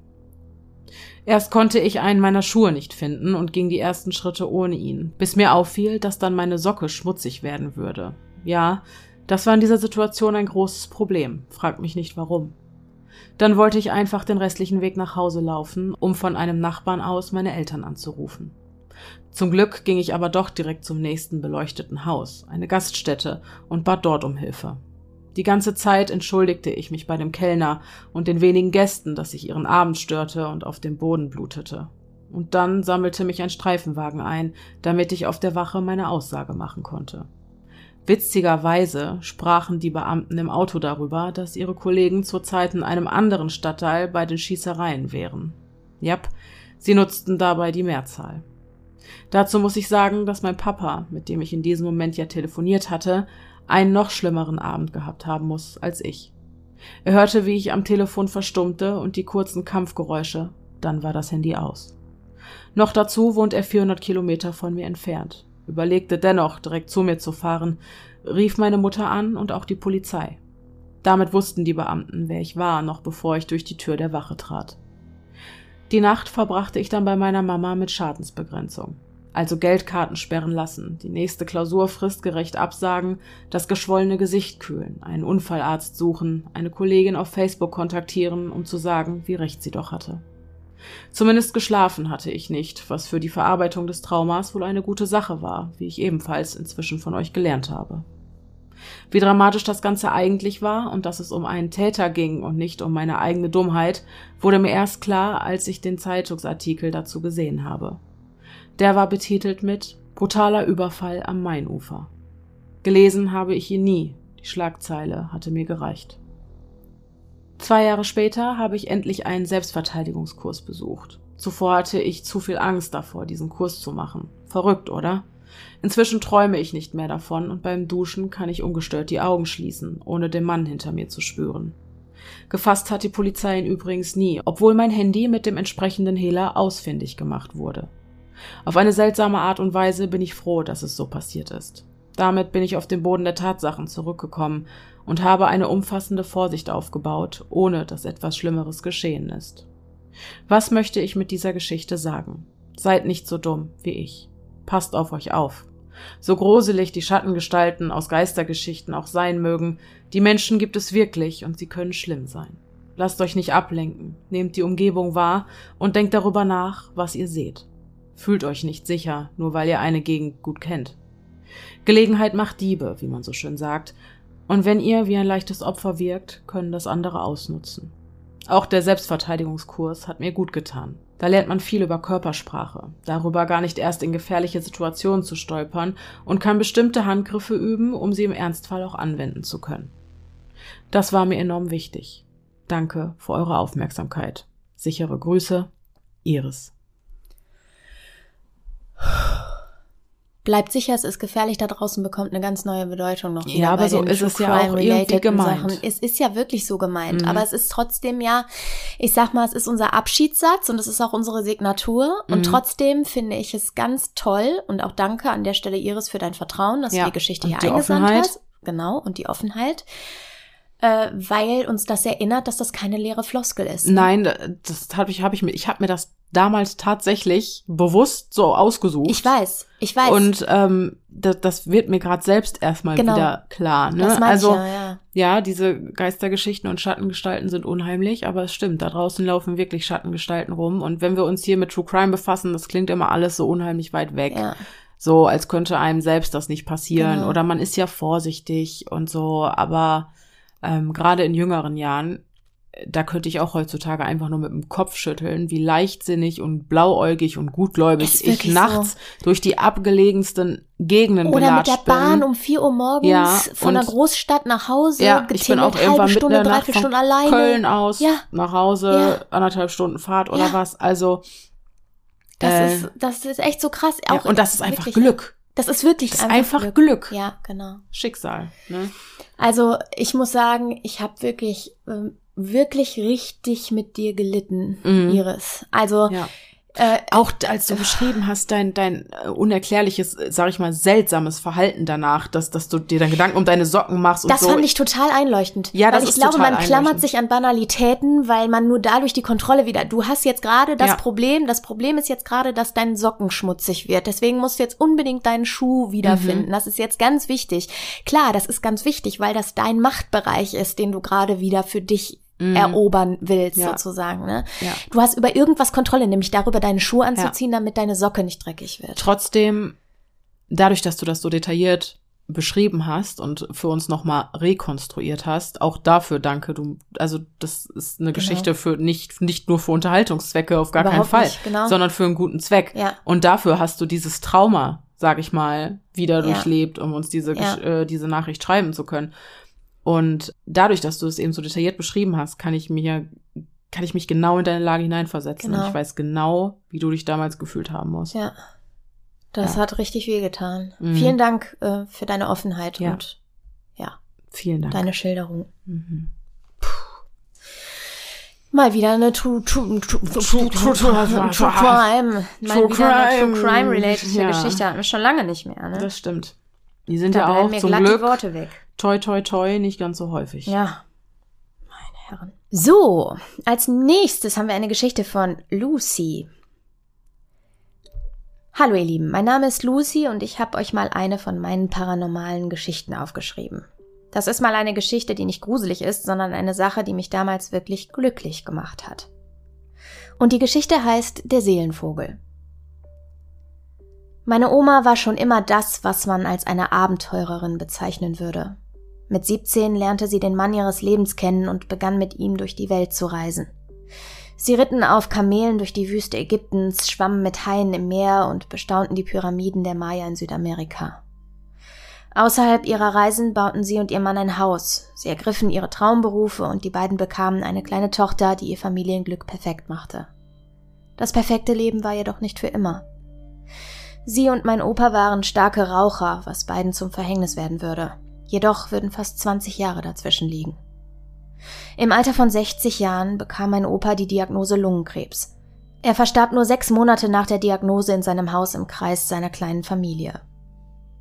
Erst konnte ich einen meiner Schuhe nicht finden und ging die ersten Schritte ohne ihn, bis mir auffiel, dass dann meine Socke schmutzig werden würde. Ja, das war in dieser Situation ein großes Problem, fragt mich nicht warum. Dann wollte ich einfach den restlichen Weg nach Hause laufen, um von einem Nachbarn aus meine Eltern anzurufen. Zum Glück ging ich aber doch direkt zum nächsten beleuchteten Haus, eine Gaststätte, und bat dort um Hilfe. Die ganze Zeit entschuldigte ich mich bei dem Kellner und den wenigen Gästen, dass ich ihren Abend störte und auf dem Boden blutete. Und dann sammelte mich ein Streifenwagen ein, damit ich auf der Wache meine Aussage machen konnte. Witzigerweise sprachen die Beamten im Auto darüber, dass ihre Kollegen zurzeit in einem anderen Stadtteil bei den Schießereien wären. Jap, sie nutzten dabei die Mehrzahl. Dazu muss ich sagen, dass mein Papa, mit dem ich in diesem Moment ja telefoniert hatte, einen noch schlimmeren Abend gehabt haben muss als ich. Er hörte, wie ich am Telefon verstummte und die kurzen Kampfgeräusche, dann war das Handy aus. Noch dazu wohnt er 400 Kilometer von mir entfernt. überlegte dennoch, direkt zu mir zu fahren, rief meine Mutter an und auch die Polizei. Damit wussten die Beamten, wer ich war, noch bevor ich durch die Tür der Wache trat. Die Nacht verbrachte ich dann bei meiner Mama mit Schadensbegrenzung. Also Geldkarten sperren lassen, die nächste Klausur fristgerecht absagen, das geschwollene Gesicht kühlen, einen Unfallarzt suchen, eine Kollegin auf Facebook kontaktieren, um zu sagen, wie recht sie doch hatte. Zumindest geschlafen hatte ich nicht, was für die Verarbeitung des Traumas wohl eine gute Sache war, wie ich ebenfalls inzwischen von euch gelernt habe. Wie dramatisch das Ganze eigentlich war und dass es um einen Täter ging und nicht um meine eigene Dummheit, wurde mir erst klar, als ich den Zeitungsartikel dazu gesehen habe. Der war betitelt mit Brutaler Überfall am Mainufer. Gelesen habe ich ihn nie, die Schlagzeile hatte mir gereicht. Zwei Jahre später habe ich endlich einen Selbstverteidigungskurs besucht. Zuvor hatte ich zu viel Angst davor, diesen Kurs zu machen. Verrückt, oder? Inzwischen träume ich nicht mehr davon und beim Duschen kann ich ungestört die Augen schließen, ohne den Mann hinter mir zu spüren. Gefasst hat die Polizei ihn übrigens nie, obwohl mein Handy mit dem entsprechenden Hehler ausfindig gemacht wurde. Auf eine seltsame Art und Weise bin ich froh, dass es so passiert ist. Damit bin ich auf den Boden der Tatsachen zurückgekommen und habe eine umfassende Vorsicht aufgebaut, ohne dass etwas Schlimmeres geschehen ist. Was möchte ich mit dieser Geschichte sagen? Seid nicht so dumm wie ich. Passt auf euch auf. So gruselig die Schattengestalten aus Geistergeschichten auch sein mögen, die Menschen gibt es wirklich und sie können schlimm sein. Lasst euch nicht ablenken, nehmt die Umgebung wahr und denkt darüber nach, was ihr seht. Fühlt euch nicht sicher, nur weil ihr eine Gegend gut kennt. Gelegenheit macht Diebe, wie man so schön sagt, und wenn ihr wie ein leichtes Opfer wirkt, können das andere ausnutzen. Auch der Selbstverteidigungskurs hat mir gut getan. Da lernt man viel über Körpersprache, darüber gar nicht erst in gefährliche Situationen zu stolpern und kann bestimmte Handgriffe üben, um sie im Ernstfall auch anwenden zu können. Das war mir enorm wichtig. Danke für eure Aufmerksamkeit. Sichere Grüße, Iris. Bleibt sicher, es ist gefährlich da draußen, bekommt eine ganz neue Bedeutung noch. Ja, aber so ist es ja auch irgendwie gemeint. Sachen. Es ist ja wirklich so gemeint, mhm. aber es ist trotzdem ja, ich sag mal, es ist unser Abschiedssatz und es ist auch unsere Signatur mhm. und trotzdem finde ich es ganz toll und auch danke an der Stelle Iris für dein Vertrauen, dass ja. du die Geschichte hier die eingesandt Offenheit. hast. Genau, und die Offenheit äh, weil uns das erinnert, dass das keine leere Floskel ist. Ne? Nein, das habe ich, habe ich mir, ich habe mir das damals tatsächlich bewusst so ausgesucht. Ich weiß, ich weiß. Und ähm, das, das wird mir gerade selbst erstmal genau. wieder klar. Ne? Das also ja, ja. ja, diese Geistergeschichten und Schattengestalten sind unheimlich, aber es stimmt, da draußen laufen wirklich Schattengestalten rum. Und wenn wir uns hier mit True Crime befassen, das klingt immer alles so unheimlich weit weg. Ja. So, als könnte einem selbst das nicht passieren. Genau. Oder man ist ja vorsichtig und so, aber ähm, gerade in jüngeren Jahren, da könnte ich auch heutzutage einfach nur mit dem Kopf schütteln, wie leichtsinnig und blauäugig und gutgläubig ich nachts so. durch die abgelegensten Gegenden Oder mit der Bahn um vier Uhr morgens ja, von der Großstadt nach Hause, ja, ich bin auch irgendwann Stunde, mit drei, Stunden alleine. Köln aus ja. nach Hause, ja. anderthalb Stunden Fahrt oder was. Also das äh, ist das ist echt so krass. Auch und das ist einfach Glück. Das ist wirklich das ist einfach, einfach Glück. Glück. Ja, genau. Schicksal. Ne? Also ich muss sagen, ich habe wirklich, ähm, wirklich richtig mit dir gelitten, mhm. Iris. Also ja. Äh, auch als du beschrieben hast, dein, dein äh, unerklärliches, äh, sag ich mal, seltsames Verhalten danach, dass, dass du dir dann Gedanken um deine Socken machst und das so. Fand ich total einleuchtend. Ja, das weil ist ich glaube, man klammert sich an Banalitäten, weil man nur dadurch die Kontrolle wieder. Du hast jetzt gerade das ja. Problem, das Problem ist jetzt gerade, dass dein Socken schmutzig wird. Deswegen musst du jetzt unbedingt deinen Schuh wiederfinden. Mhm. Das ist jetzt ganz wichtig. Klar, das ist ganz wichtig, weil das dein Machtbereich ist, den du gerade wieder für dich mm. erobern willst, ja. sozusagen. Ne? Ja. Du hast über irgendwas Kontrolle, nämlich darüber, deine Schuhe anzuziehen, ja. damit deine Socke nicht dreckig wird. Trotzdem, dadurch, dass du das so detailliert beschrieben hast und für uns nochmal rekonstruiert hast, auch dafür danke du. Also das ist eine genau. Geschichte für nicht nicht nur für Unterhaltungszwecke auf gar Überhaupt keinen Fall, nicht, genau. sondern für einen guten Zweck. Ja. Und dafür hast du dieses Trauma, sag ich mal, wieder durchlebt, um uns diese ja. äh, diese Nachricht schreiben zu können. Und dadurch, dass du es eben so detailliert beschrieben hast, kann ich mir, kann ich mich genau in deine Lage hineinversetzen. Genau. Und ich weiß genau, wie du dich damals gefühlt haben musst. Ja. Das ja. hat richtig wehgetan. Mhm. Vielen Dank äh, für deine Offenheit ja. und ja. Vielen Dank. Deine Schilderung. Mhm. Mal wieder eine True, Crime. Mal wieder eine. True Crime related Ja. Geschichte hatten wir schon lange nicht mehr, ne? Das stimmt. Die sind da ja auch mir zum glatt Glück die Worte weg. Toi toi toi nicht ganz so häufig. Ja. Meine Herren. So, als nächstes haben wir eine Geschichte von Lucy. Hallo ihr Lieben, mein Name ist Lucy und ich habe euch mal eine von meinen paranormalen Geschichten aufgeschrieben. Das ist mal eine Geschichte, die nicht gruselig ist, sondern eine Sache, die mich damals wirklich glücklich gemacht hat. Und die Geschichte heißt Der Seelenvogel. Meine Oma war schon immer das, was man als eine Abenteurerin bezeichnen würde. Mit 17 lernte sie den Mann ihres Lebens kennen und begann mit ihm durch die Welt zu reisen. Sie ritten auf Kamelen durch die Wüste Ägyptens, schwammen mit Haien im Meer und bestaunten die Pyramiden der Maya in Südamerika. Außerhalb ihrer Reisen bauten sie und ihr Mann ein Haus. Sie ergriffen ihre Traumberufe und die beiden bekamen eine kleine Tochter, die ihr Familienglück perfekt machte. Das perfekte Leben war jedoch nicht für immer. Sie und mein Opa waren starke Raucher, was beiden zum Verhängnis werden würde. Jedoch würden fast 20 Jahre dazwischen liegen. Im Alter von 60 Jahren bekam mein Opa die Diagnose Lungenkrebs. Er verstarb nur sechs Monate nach der Diagnose in seinem Haus im Kreis seiner kleinen Familie.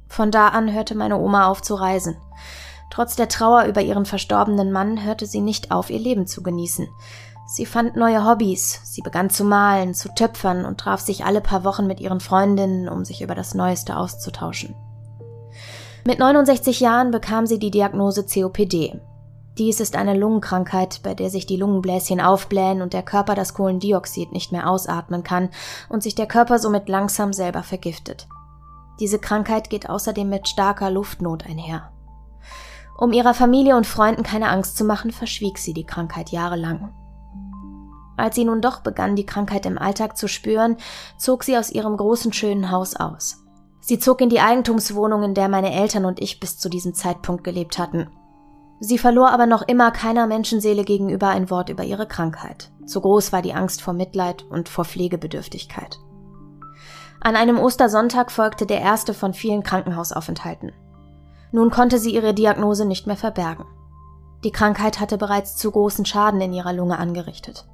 Von da an hörte meine Oma auf zu reisen. Trotz der Trauer über ihren verstorbenen Mann hörte sie nicht auf, ihr Leben zu genießen. Sie fand neue Hobbys, sie begann zu malen, zu töpfern und traf sich alle paar Wochen mit ihren Freundinnen, um sich über das Neueste auszutauschen. Mit 69 Jahren bekam sie die Diagnose COPD. Dies ist eine Lungenkrankheit, bei der sich die Lungenbläschen aufblähen und der Körper das Kohlendioxid nicht mehr ausatmen kann und sich der Körper somit langsam selber vergiftet. Diese Krankheit geht außerdem mit starker Luftnot einher. Um ihrer Familie und Freunden keine Angst zu machen, verschwieg sie die Krankheit jahrelang. Als sie nun doch begann, die Krankheit im Alltag zu spüren, zog sie aus ihrem großen schönen Haus aus. Sie zog in die Eigentumswohnung, in der meine Eltern und ich bis zu diesem Zeitpunkt gelebt hatten. Sie verlor aber noch immer keiner Menschenseele gegenüber ein Wort über ihre Krankheit. Zu groß war die Angst vor Mitleid und vor Pflegebedürftigkeit. An einem Ostersonntag folgte der erste von vielen Krankenhausaufenthalten. Nun konnte sie ihre Diagnose nicht mehr verbergen. Die Krankheit hatte bereits zu großen Schaden in ihrer Lunge angerichtet.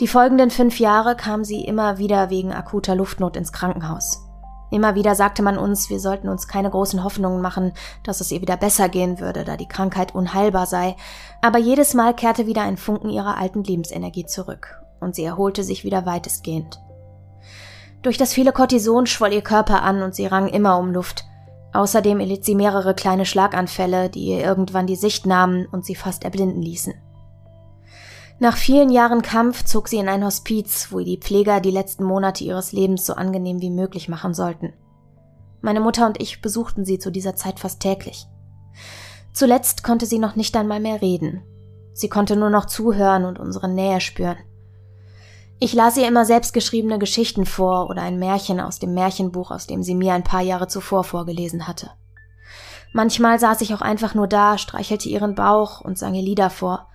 Die folgenden fünf Jahre kam sie immer wieder wegen akuter Luftnot ins Krankenhaus. Immer wieder sagte man uns, wir sollten uns keine großen Hoffnungen machen, dass es ihr wieder besser gehen würde, da die Krankheit unheilbar sei, aber jedes Mal kehrte wieder ein Funken ihrer alten Lebensenergie zurück, und sie erholte sich wieder weitestgehend. Durch das viele Cortison schwoll ihr Körper an und sie rang immer um Luft. Außerdem erlitt sie mehrere kleine Schlaganfälle, die ihr irgendwann die Sicht nahmen und sie fast erblinden ließen. Nach vielen Jahren Kampf zog sie in ein Hospiz, wo ihr die Pfleger die letzten Monate ihres Lebens so angenehm wie möglich machen sollten. Meine Mutter und ich besuchten sie zu dieser Zeit fast täglich. Zuletzt konnte sie noch nicht einmal mehr reden. Sie konnte nur noch zuhören und unsere Nähe spüren. Ich las ihr immer selbstgeschriebene Geschichten vor oder ein Märchen aus dem Märchenbuch, aus dem sie mir ein paar Jahre zuvor vorgelesen hatte. Manchmal saß ich auch einfach nur da, streichelte ihren Bauch und sang ihr Lieder vor.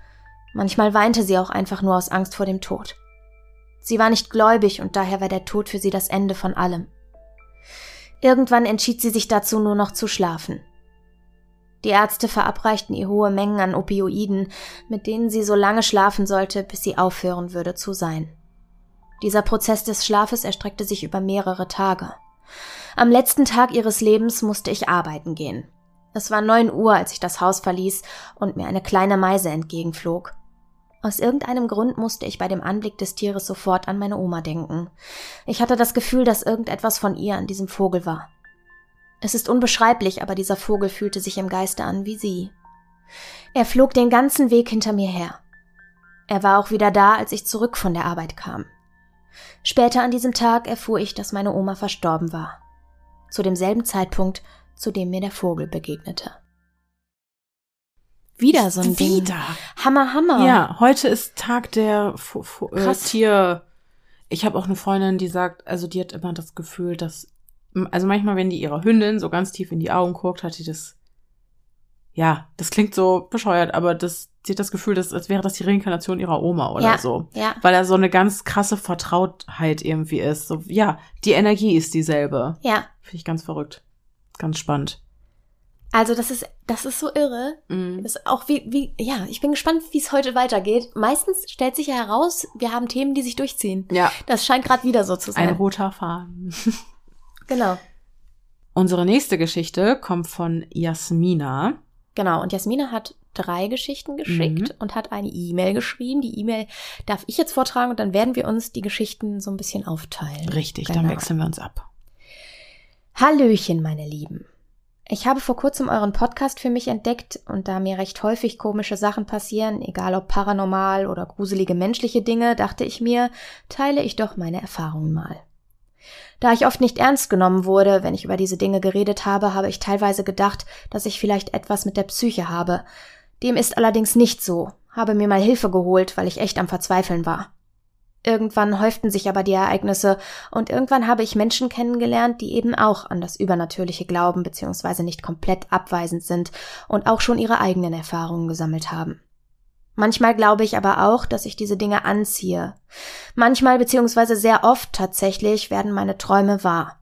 Manchmal weinte sie auch einfach nur aus Angst vor dem Tod. Sie war nicht gläubig und daher war der Tod für sie das Ende von allem. Irgendwann entschied sie sich dazu, nur noch zu schlafen. Die Ärzte verabreichten ihr hohe Mengen an Opioiden, mit denen sie so lange schlafen sollte, bis sie aufhören würde zu sein. Dieser Prozess des Schlafes erstreckte sich über mehrere Tage. Am letzten Tag ihres Lebens musste ich arbeiten gehen. Es war neun Uhr, als ich das Haus verließ und mir eine kleine Meise entgegenflog. Aus irgendeinem Grund musste ich bei dem Anblick des Tieres sofort an meine Oma denken. Ich hatte das Gefühl, dass irgendetwas von ihr an diesem Vogel war. Es ist unbeschreiblich, aber dieser Vogel fühlte sich im Geiste an wie sie. Er flog den ganzen Weg hinter mir her. Er war auch wieder da, als ich zurück von der Arbeit kam. Später an diesem Tag erfuhr ich, dass meine Oma verstorben war. Zu demselben Zeitpunkt, zu dem mir der Vogel begegnete. Wieder so ein Ding. Wieder. Hammer, Hammer. Ja, heute ist Tag der Fu Fu äh, Krass. Tier. Ich habe auch eine Freundin, die sagt, also die hat immer das Gefühl, dass, also manchmal, wenn die ihrer Hündin so ganz tief in die Augen guckt, hat die das, ja, das klingt so bescheuert, aber das, sie hat das Gefühl, dass, als wäre das die Reinkarnation ihrer Oma oder Ja. so. Ja. Weil da so eine ganz krasse Vertrautheit irgendwie ist. So, ja, die Energie ist dieselbe. Ja. Finde ich ganz verrückt. Ganz spannend. Also das ist, das ist so irre. Mhm. Das ist auch wie, wie, ja, ich bin gespannt, wie es heute weitergeht. Meistens stellt sich ja heraus, wir haben Themen, die sich durchziehen. Ja, Das scheint gerade wieder so zu sein. ein roter Faden. genau. Unsere nächste Geschichte kommt von Jasmina. Genau. Und Jasmina hat drei Geschichten geschickt Mhm. und hat eine E-Mail geschrieben. Die E-Mail darf ich jetzt vortragen und dann werden wir uns die Geschichten so ein bisschen aufteilen. Richtig, dann Genau. wechseln wir uns ab. Hallöchen, meine Lieben. Ich habe vor kurzem euren Podcast für mich entdeckt und da mir recht häufig komische Sachen passieren, egal ob paranormal oder gruselige menschliche Dinge, dachte ich mir, teile ich doch meine Erfahrungen mal. Da ich oft nicht ernst genommen wurde, wenn ich über diese Dinge geredet habe, habe ich teilweise gedacht, dass ich vielleicht etwas mit der Psyche habe. Dem ist allerdings nicht so, habe mir mal Hilfe geholt, weil ich echt am Verzweifeln war. Irgendwann häuften sich aber die Ereignisse und irgendwann habe ich Menschen kennengelernt, die eben auch an das Übernatürliche glauben bzw. nicht komplett abweisend sind und auch schon ihre eigenen Erfahrungen gesammelt haben. Manchmal glaube ich aber auch, dass ich diese Dinge anziehe. Manchmal bzw. sehr oft tatsächlich werden meine Träume wahr.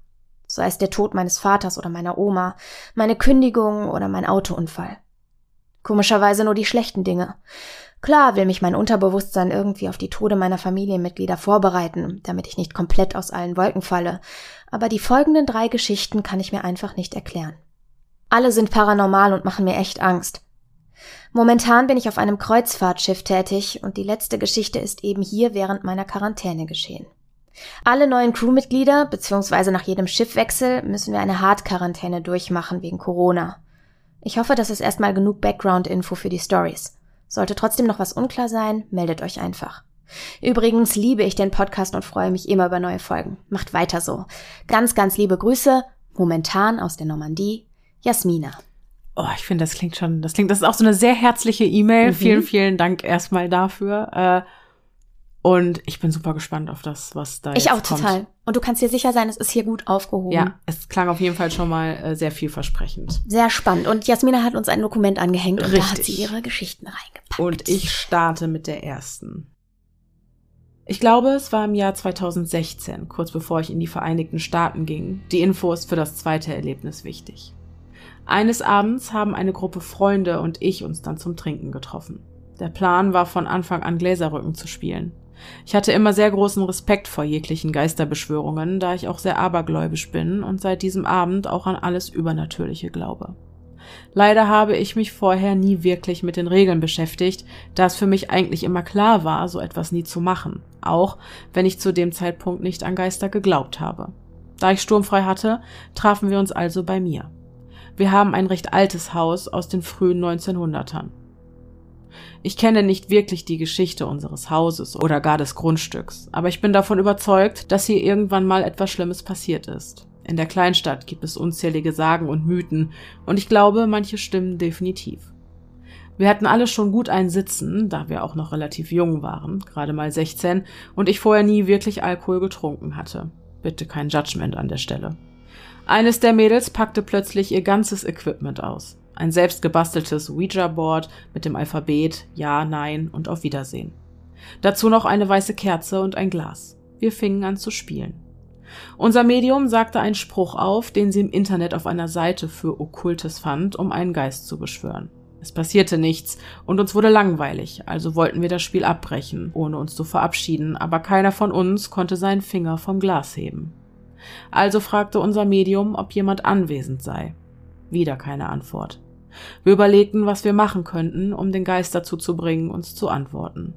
Sei es der Tod meines Vaters oder meiner Oma, meine Kündigung oder mein Autounfall. Komischerweise nur die schlechten Dinge. Klar will mich mein Unterbewusstsein irgendwie auf die Tode meiner Familienmitglieder vorbereiten, damit ich nicht komplett aus allen Wolken falle, aber die folgenden drei Geschichten kann ich mir einfach nicht erklären. Alle sind paranormal und machen mir echt Angst. Momentan bin ich auf einem Kreuzfahrtschiff tätig und die letzte Geschichte ist eben hier während meiner Quarantäne geschehen. Alle neuen Crewmitglieder bzw. nach jedem Schiffwechsel müssen wir eine Hard-Quarantäne durchmachen wegen Corona. Ich hoffe, das ist erstmal genug Background-Info für die Stories. Sollte trotzdem noch was unklar sein, meldet euch einfach. Übrigens liebe ich den Podcast und freue mich immer über neue Folgen. Macht weiter so. Ganz, ganz liebe Grüße, momentan aus der Normandie, Jasmina. Oh, ich finde, das klingt schon, das klingt, das ist auch so eine sehr herzliche E-Mail. Mhm. Vielen, vielen Dank erstmal dafür. Äh, und ich bin super gespannt auf das, was da Ich jetzt auch kommt. total. Und du kannst dir sicher sein, es ist hier gut aufgehoben. Ja, es klang auf jeden Fall schon mal äh, sehr vielversprechend. Sehr spannend. Und Jasmina hat uns ein Dokument angehängt und da hat Richtig. sie ihre Geschichten reingepackt. Und ich starte mit der ersten. Ich glaube, es war im Jahr 2016, kurz bevor ich in die Vereinigten Staaten ging. Die Info ist für das zweite Erlebnis wichtig. Eines Abends haben eine Gruppe Freunde und ich uns dann zum Trinken getroffen. Der Plan war von Anfang an Gläserrücken zu spielen. Ich hatte immer sehr großen Respekt vor jeglichen Geisterbeschwörungen, da ich auch sehr abergläubisch bin und seit diesem Abend auch an alles Übernatürliche glaube. Leider habe ich mich vorher nie wirklich mit den Regeln beschäftigt, da es für mich eigentlich immer klar war, so etwas nie zu machen, auch wenn ich zu dem Zeitpunkt nicht an Geister geglaubt habe. Da ich sturmfrei hatte, trafen wir uns also bei mir. Wir haben ein recht altes Haus aus den frühen 1900ern. Ich kenne nicht wirklich die Geschichte unseres Hauses oder gar des Grundstücks, aber ich bin davon überzeugt, dass hier irgendwann mal etwas Schlimmes passiert ist. In der Kleinstadt gibt es unzählige Sagen und Mythen, und ich glaube, manche stimmen definitiv. Wir hatten alle schon gut ein Sitzen, da wir auch noch relativ jung waren, gerade mal 16, und ich vorher nie wirklich Alkohol getrunken hatte. Bitte kein Judgment an der Stelle. Eines der Mädels packte plötzlich ihr ganzes Equipment aus. Ein selbst gebasteltes Ouija-Board mit dem Alphabet Ja, Nein und Auf Wiedersehen. Dazu noch eine weiße Kerze und ein Glas. Wir fingen an zu spielen. Unser Medium sagte einen Spruch auf, den sie im Internet auf einer Seite für Okkultes fand, um einen Geist zu beschwören. Es passierte nichts und uns wurde langweilig, also wollten wir das Spiel abbrechen, ohne uns zu verabschieden, aber keiner von uns konnte seinen Finger vom Glas heben. Also fragte unser Medium, ob jemand anwesend sei. Wieder keine Antwort. Wir überlegten, was wir machen könnten, um den Geist dazu zu bringen, uns zu antworten.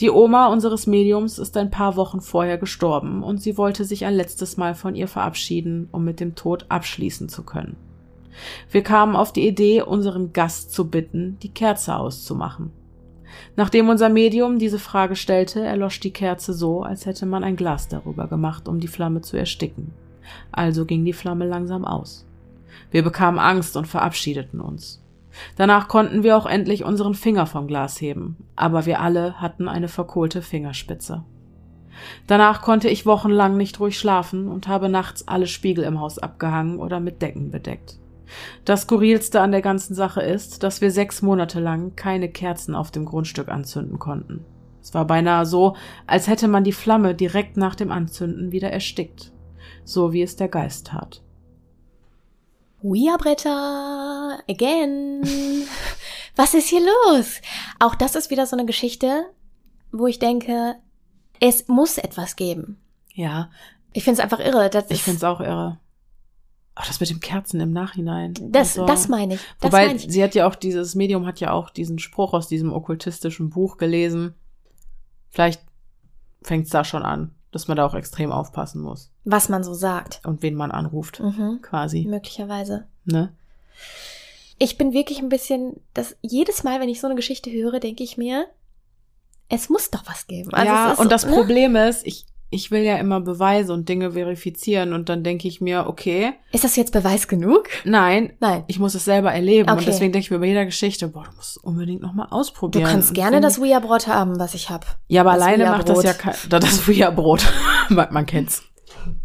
Die Oma unseres Mediums ist ein paar Wochen vorher gestorben und sie wollte sich ein letztes Mal von ihr verabschieden, um mit dem Tod abschließen zu können. Wir kamen auf die Idee, unseren Gast zu bitten, die Kerze auszumachen. Nachdem unser Medium diese Frage stellte, erlosch die Kerze so, als hätte man ein Glas darüber gemacht, um die Flamme zu ersticken. Also ging die Flamme langsam aus. Wir bekamen Angst und verabschiedeten uns. Danach konnten wir auch endlich unseren Finger vom Glas heben, aber wir alle hatten eine verkohlte Fingerspitze. Danach konnte ich wochenlang nicht ruhig schlafen und habe nachts alle Spiegel im Haus abgehangen oder mit Decken bedeckt. Das Skurrilste an der ganzen Sache ist, dass wir sechs Monate lang keine Kerzen auf dem Grundstück anzünden konnten. Es war beinahe so, als hätte man die Flamme direkt nach dem Anzünden wieder erstickt, so wie es der Geist tat. Ouija-Bretter, again. Was ist hier los? Auch das ist wieder so eine Geschichte, wo ich denke, es muss etwas geben. Ja. Ich finde es einfach irre. Das ich finde es auch irre. Ach, das mit dem Kerzen im Nachhinein. Das, so. das meine ich. Das Wobei, mein ich. sie hat ja auch, dieses Medium hat ja auch diesen Spruch aus diesem okkultistischen Buch gelesen. Vielleicht fängt es da schon an, dass man da auch extrem aufpassen muss. Was man so sagt. Und wen man anruft, mhm. quasi. Möglicherweise. Ne? Ich bin wirklich ein bisschen, das jedes Mal, wenn ich so eine Geschichte höre, denke ich mir, es muss doch was geben. Also ja, und so, das ne? Problem ist, ich, ich will ja immer Beweise und Dinge verifizieren und dann denke ich mir, okay. Ist das jetzt Beweis genug? Nein. Nein. Ich muss es selber erleben okay. und deswegen denke ich mir bei jeder Geschichte, boah, du musst unbedingt nochmal ausprobieren. Du kannst gerne das Ouija-Brot haben, was ich habe. Ja, aber alleine macht das ja kein, das Ouija-Brot. man, man kennt's.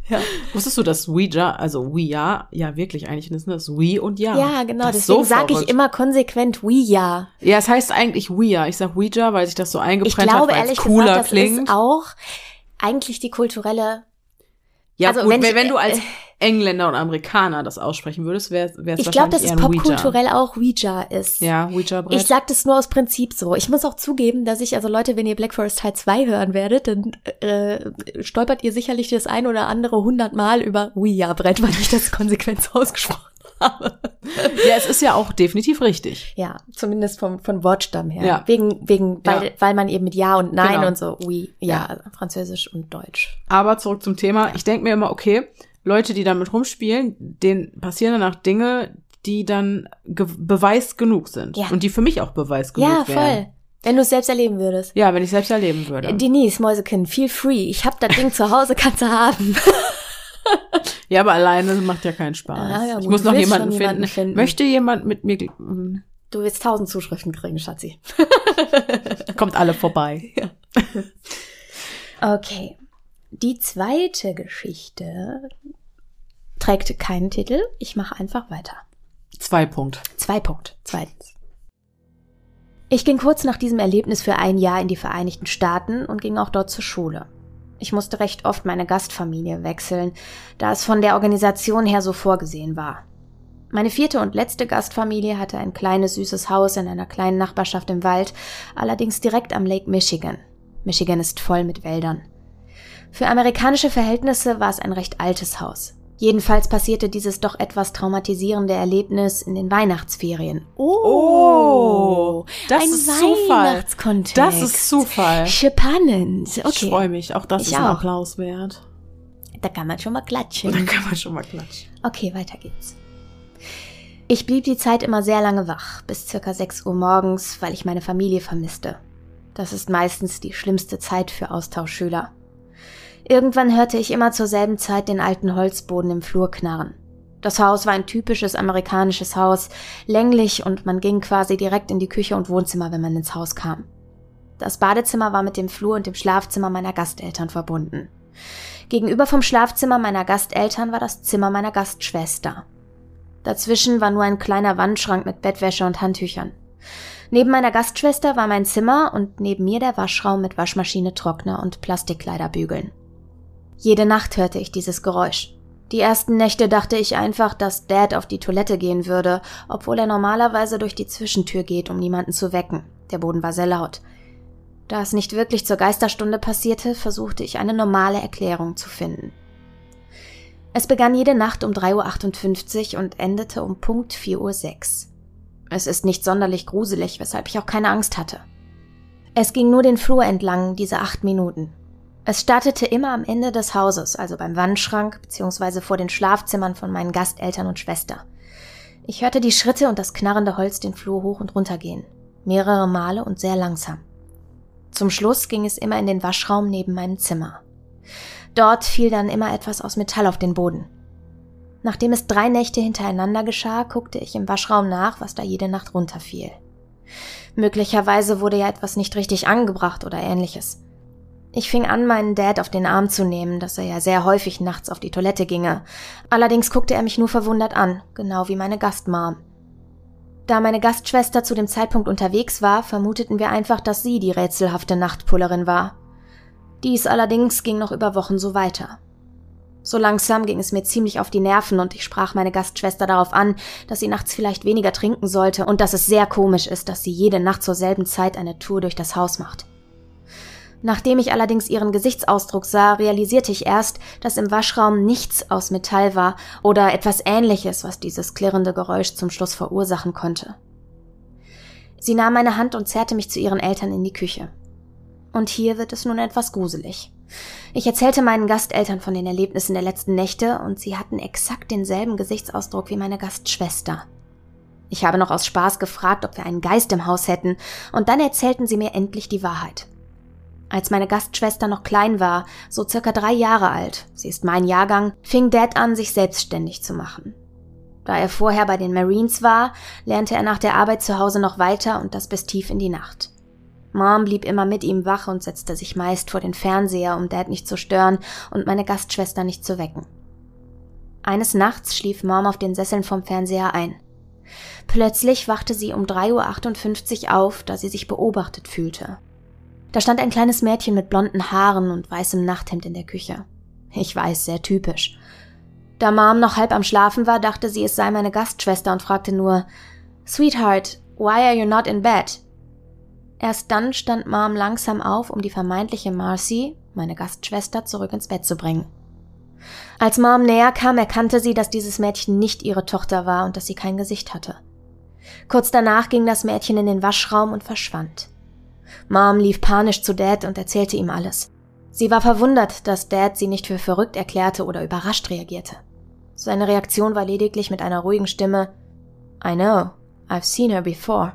Ja. Wusstest du, dass Ouija, also Ouija, ja wirklich eigentlich ist das Wii und Ja. Ja, genau, das deswegen so sage ich immer konsequent Ouija. Ja, es heißt eigentlich Ouija. Ich sag Ouija, weil sich das so eingebrennt ich glaube, hat, weil es cooler gesagt, das klingt. Ist auch eigentlich die kulturelle. Ja, also, gut, wenn, wenn du als äh, Engländer und Amerikaner das aussprechen würdest, wäre es wahrscheinlich Ich glaube, dass es popkulturell auch Ouija ist. Ja, Ouija Brett. Ich sag das nur aus Prinzip so. Ich muss auch zugeben, dass ich, also Leute, wenn ihr Black Forest Teil 2 hören werdet, dann äh, stolpert ihr sicherlich das ein oder andere hundertmal über Ouija-Brett, weil ich das konsequent ausgesprochen habe. Ja, es ist ja auch definitiv richtig. Ja, zumindest vom, von Wortstamm her. Ja. Wegen, wegen, weil, ja. weil man eben mit Ja und Nein genau. und so, oui, ja, ja, Französisch und Deutsch. Aber zurück zum Thema. Ich denke mir immer, okay, Leute, die damit rumspielen, denen passieren danach Dinge, die dann Beweis genug sind. Ja. Und die für mich auch Beweis genug ja, wären. Ja, voll. Wenn du es selbst erleben würdest. Ja, wenn ich selbst erleben würde. Denise, Mäusekind, feel free. Ich hab das Ding zu Hause, kannst du haben. ja, aber alleine macht ja keinen Spaß. Ah, ja, ich muss noch jemanden finden. jemanden finden. Möchte jemand mit mir. Du willst tausend Zuschriften kriegen, Schatzi. Kommt alle vorbei. Ja. Okay. Die zweite Geschichte trägt keinen Titel. Ich mache einfach weiter. Zwei Punkt. Zwei Punkt. Zweitens. Ich ging kurz nach diesem Erlebnis für ein Jahr in die Vereinigten Staaten und ging auch dort zur Schule. Ich musste recht oft meine Gastfamilie wechseln, da es von der Organisation her so vorgesehen war. Meine vierte und letzte Gastfamilie hatte ein kleines süßes Haus in einer kleinen Nachbarschaft im Wald, allerdings direkt am Lake Michigan. Michigan ist voll mit Wäldern. Für amerikanische Verhältnisse war es ein recht altes Haus. Jedenfalls passierte dieses doch etwas traumatisierende Erlebnis in den Weihnachtsferien. Oh, das ein ist Weihnachtskontext. Zufall. Das ist Zufall. Spannend. Okay. Ich freue mich. Auch das ich ist ein Applaus wert. Da kann man schon mal klatschen. Da kann man schon mal klatschen. Okay, weiter geht's. Ich blieb die Zeit immer sehr lange wach, bis circa 6 Uhr morgens, weil ich meine Familie vermisste. Das ist meistens die schlimmste Zeit für Austauschschüler. Irgendwann hörte ich immer zur selben Zeit den alten Holzboden im Flur knarren. Das Haus war ein typisches amerikanisches Haus, länglich und man ging quasi direkt in die Küche und Wohnzimmer, wenn man ins Haus kam. Das Badezimmer war mit dem Flur und dem Schlafzimmer meiner Gasteltern verbunden. Gegenüber vom Schlafzimmer meiner Gasteltern war das Zimmer meiner Gastschwester. Dazwischen war nur ein kleiner Wandschrank mit Bettwäsche und Handtüchern. Neben meiner Gastschwester war mein Zimmer und neben mir der Waschraum mit Waschmaschine, Trockner und Plastikkleiderbügeln. Jede Nacht hörte ich dieses Geräusch. Die ersten Nächte dachte ich einfach, dass Dad auf die Toilette gehen würde, obwohl er normalerweise durch die Zwischentür geht, um niemanden zu wecken. Der Boden war sehr laut. Da es nicht wirklich zur Geisterstunde passierte, versuchte ich eine normale Erklärung zu finden. Es begann jede Nacht um 3.58 Uhr und endete um Punkt 4.06 Uhr. Es ist nicht sonderlich gruselig, weshalb ich auch keine Angst hatte. Es ging nur den Flur entlang, diese acht Minuten. Es startete immer am Ende des Hauses, also beim Wandschrank bzw. vor den Schlafzimmern von meinen Gasteltern und Schwester. Ich hörte die Schritte und das knarrende Holz den Flur hoch und runter gehen, mehrere Male und sehr langsam. Zum Schluss ging es immer in den Waschraum neben meinem Zimmer. Dort fiel dann immer etwas aus Metall auf den Boden. Nachdem es drei Nächte hintereinander geschah, guckte ich im Waschraum nach, was da jede Nacht runterfiel. Möglicherweise wurde ja etwas nicht richtig angebracht oder ähnliches. Ich fing an, meinen Dad auf den Arm zu nehmen, dass er ja sehr häufig nachts auf die Toilette ginge. Allerdings guckte er mich nur verwundert an, genau wie meine Gastmam. Da meine Gastschwester zu dem Zeitpunkt unterwegs war, vermuteten wir einfach, dass sie die rätselhafte Nachtpullerin war. Dies allerdings ging noch über Wochen so weiter. So langsam ging es mir ziemlich auf die Nerven und ich sprach meine Gastschwester darauf an, dass sie nachts vielleicht weniger trinken sollte und dass es sehr komisch ist, dass sie jede Nacht zur selben Zeit eine Tour durch das Haus macht. Nachdem ich allerdings ihren Gesichtsausdruck sah, realisierte ich erst, dass im Waschraum nichts aus Metall war oder etwas ähnliches, was dieses klirrende Geräusch zum Schluss verursachen konnte. Sie nahm meine Hand und zerrte mich zu ihren Eltern in die Küche. Und hier wird es nun etwas gruselig. Ich erzählte meinen Gasteltern von den Erlebnissen der letzten Nächte und sie hatten exakt denselben Gesichtsausdruck wie meine Gastschwester. Ich habe noch aus Spaß gefragt, ob wir einen Geist im Haus hätten, und dann erzählten sie mir endlich die Wahrheit. Als meine Gastschwester noch klein war, so circa drei Jahre alt, sie ist mein Jahrgang, fing Dad an, sich selbstständig zu machen. Da er vorher bei den Marines war, lernte er nach der Arbeit zu Hause noch weiter und das bis tief in die Nacht. Mom blieb immer mit ihm wach und setzte sich meist vor den Fernseher, um Dad nicht zu stören und meine Gastschwester nicht zu wecken. Eines Nachts schlief Mom auf den Sesseln vom Fernseher ein. Plötzlich wachte sie um 3.58 Uhr auf, da sie sich beobachtet fühlte. Da stand ein kleines Mädchen mit blonden Haaren und weißem Nachthemd in der Küche. Ich weiß, sehr typisch. Da Mom noch halb am Schlafen war, dachte sie, es sei meine Gastschwester und fragte nur, Sweetheart, why are you not in bed? Erst dann stand Mom langsam auf, um die vermeintliche Marcy, meine Gastschwester, zurück ins Bett zu bringen. Als Mom näher kam, erkannte sie, dass dieses Mädchen nicht ihre Tochter war und dass sie kein Gesicht hatte. Kurz danach ging das Mädchen in den Waschraum und verschwand. Mom lief panisch zu Dad und erzählte ihm alles. Sie war verwundert, dass Dad sie nicht für verrückt erklärte oder überrascht reagierte. Seine Reaktion war lediglich mit einer ruhigen Stimme I know, I've seen her before.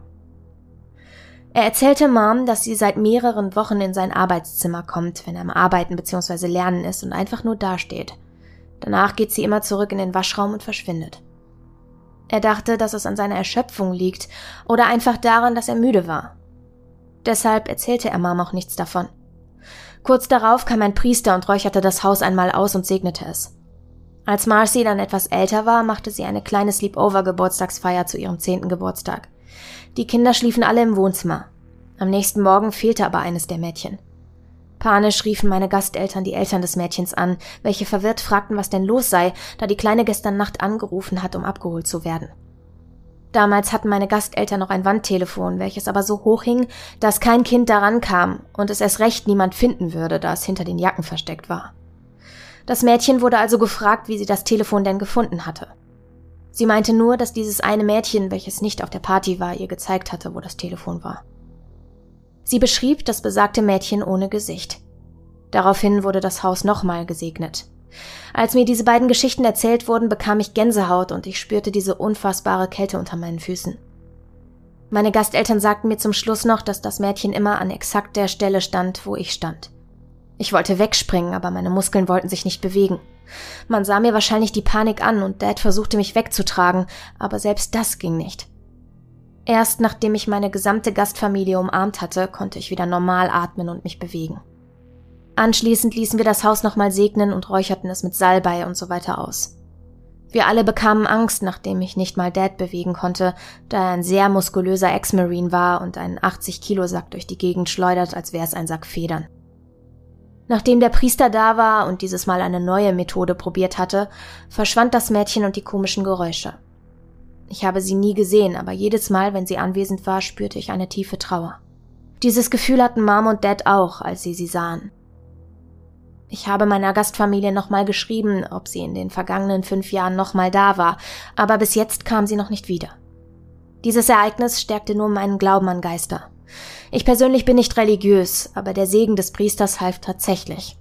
Er erzählte Mom, dass sie seit mehreren Wochen in sein Arbeitszimmer kommt, wenn er am Arbeiten bzw. Lernen ist und einfach nur dasteht. Danach geht sie immer zurück in den Waschraum und verschwindet. Er dachte, dass es an seiner Erschöpfung liegt oder einfach daran, dass er müde war. Deshalb erzählte er Mom auch nichts davon. Kurz darauf kam ein Priester und räucherte das Haus einmal aus und segnete es. Als Marcy dann etwas älter war, machte sie eine kleine Sleepover-Geburtstagsfeier zu ihrem zehnten Geburtstag. Die Kinder schliefen alle im Wohnzimmer. Am nächsten Morgen fehlte aber eines der Mädchen. Panisch riefen meine Gasteltern die Eltern des Mädchens an, welche verwirrt fragten, was denn los sei, da die Kleine gestern Nacht angerufen hat, um abgeholt zu werden. Damals hatten meine Gasteltern noch ein Wandtelefon, welches aber so hoch hing, dass kein Kind daran kam und es erst recht niemand finden würde, da es hinter den Jacken versteckt war. Das Mädchen wurde also gefragt, wie sie das Telefon denn gefunden hatte. Sie meinte nur, dass dieses eine Mädchen, welches nicht auf der Party war, ihr gezeigt hatte, wo das Telefon war. Sie beschrieb das besagte Mädchen ohne Gesicht. Daraufhin wurde das Haus nochmal gesegnet. Als mir diese beiden Geschichten erzählt wurden, bekam ich Gänsehaut und ich spürte diese unfassbare Kälte unter meinen Füßen. Meine Gasteltern sagten mir zum Schluss noch, dass das Mädchen immer an exakt der Stelle stand, wo ich stand. Ich wollte wegspringen, aber meine Muskeln wollten sich nicht bewegen. Man sah mir wahrscheinlich die Panik an und Dad versuchte mich wegzutragen, aber selbst das ging nicht. Erst nachdem ich meine gesamte Gastfamilie umarmt hatte, konnte ich wieder normal atmen und mich bewegen. Anschließend ließen wir das Haus nochmal segnen und räucherten es mit Salbei und so weiter aus. Wir alle bekamen Angst, nachdem ich nicht mal Dad bewegen konnte, da er ein sehr muskulöser Ex-Marine war und einen 80-Kilo-Sack durch die Gegend schleudert, als wäre es ein Sack Federn. Nachdem der Priester da war und dieses Mal eine neue Methode probiert hatte, verschwand das Mädchen und die komischen Geräusche. Ich habe sie nie gesehen, aber jedes Mal, wenn sie anwesend war, spürte ich eine tiefe Trauer. Dieses Gefühl hatten Mom und Dad auch, als sie sie sahen. Ich habe meiner Gastfamilie nochmal geschrieben, ob sie in den vergangenen fünf Jahren nochmal da war, aber bis jetzt kam sie noch nicht wieder. Dieses Ereignis stärkte nur meinen Glauben an Geister. Ich persönlich bin nicht religiös, aber der Segen des Priesters half tatsächlich.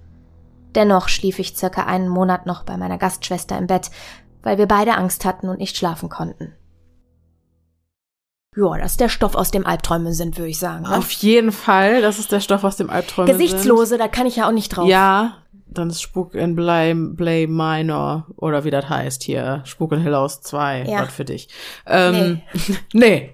Dennoch schlief ich circa einen Monat noch bei meiner Gastschwester im Bett, weil wir beide Angst hatten und nicht schlafen konnten. Ja, das ist der Stoff, aus dem Albträume sind, würde ich sagen. Ne? Auf jeden Fall, das ist der Stoff, aus dem Albträume Gesichtslose, sind. da kann ich ja auch nicht drauf. Ja, dann ist Spuk in Blay, Blay Minor oder wie das heißt hier. Spuk in Hill House 2, ja. für dich. Ähm, nee. nee.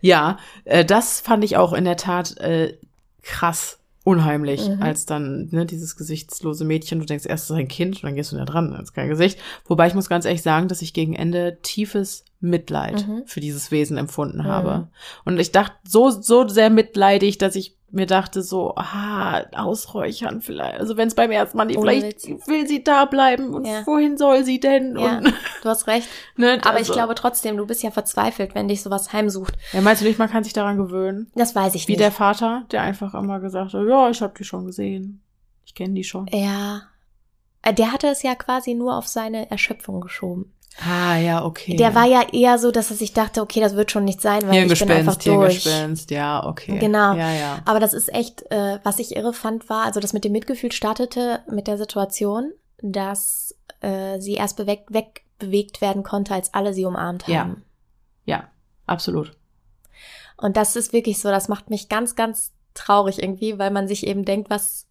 Ja, äh, das fand ich auch in der Tat äh, krass unheimlich, mhm. als dann ne, dieses gesichtslose Mädchen, du denkst erst, es ist ein Kind und dann gehst du da dran, das ist kein Gesicht. Wobei ich muss ganz ehrlich sagen, dass ich gegen Ende tiefes Mitleid mhm. für dieses Wesen empfunden mhm. habe. Und ich dachte so, so sehr mitleidig, dass ich mir dachte so, ah, ausräuchern vielleicht. Also wenn es beim ersten Mal nicht, vielleicht will sie da bleiben und ja. wohin soll sie denn? Ja, und, du hast recht. ne, Aber also. ich glaube trotzdem, du bist ja verzweifelt, wenn dich sowas heimsucht. Ja, meinst du nicht, man kann sich daran gewöhnen? Das weiß ich Wie nicht. Wie der Vater, der einfach immer gesagt hat, ja, ich habe die schon gesehen. Ich kenne die schon. Ja. Äh, der hatte es ja quasi nur auf seine Erschöpfung geschoben. Ah, ja, okay. Der war ja eher so, dass sich dachte, okay, das wird schon nicht sein, weil ich bin einfach durch. Hirngespenst, ja, okay. Genau. Ja, ja. Aber das ist echt, äh, was ich irre fand, war, also das mit dem Mitgefühl startete mit der Situation, dass äh, sie erst bewegt, wegbewegt werden konnte, als alle sie umarmt haben. Ja, ja absolut. Und das ist wirklich so, das macht mich ganz, ganz traurig irgendwie, weil man sich eben denkt, was,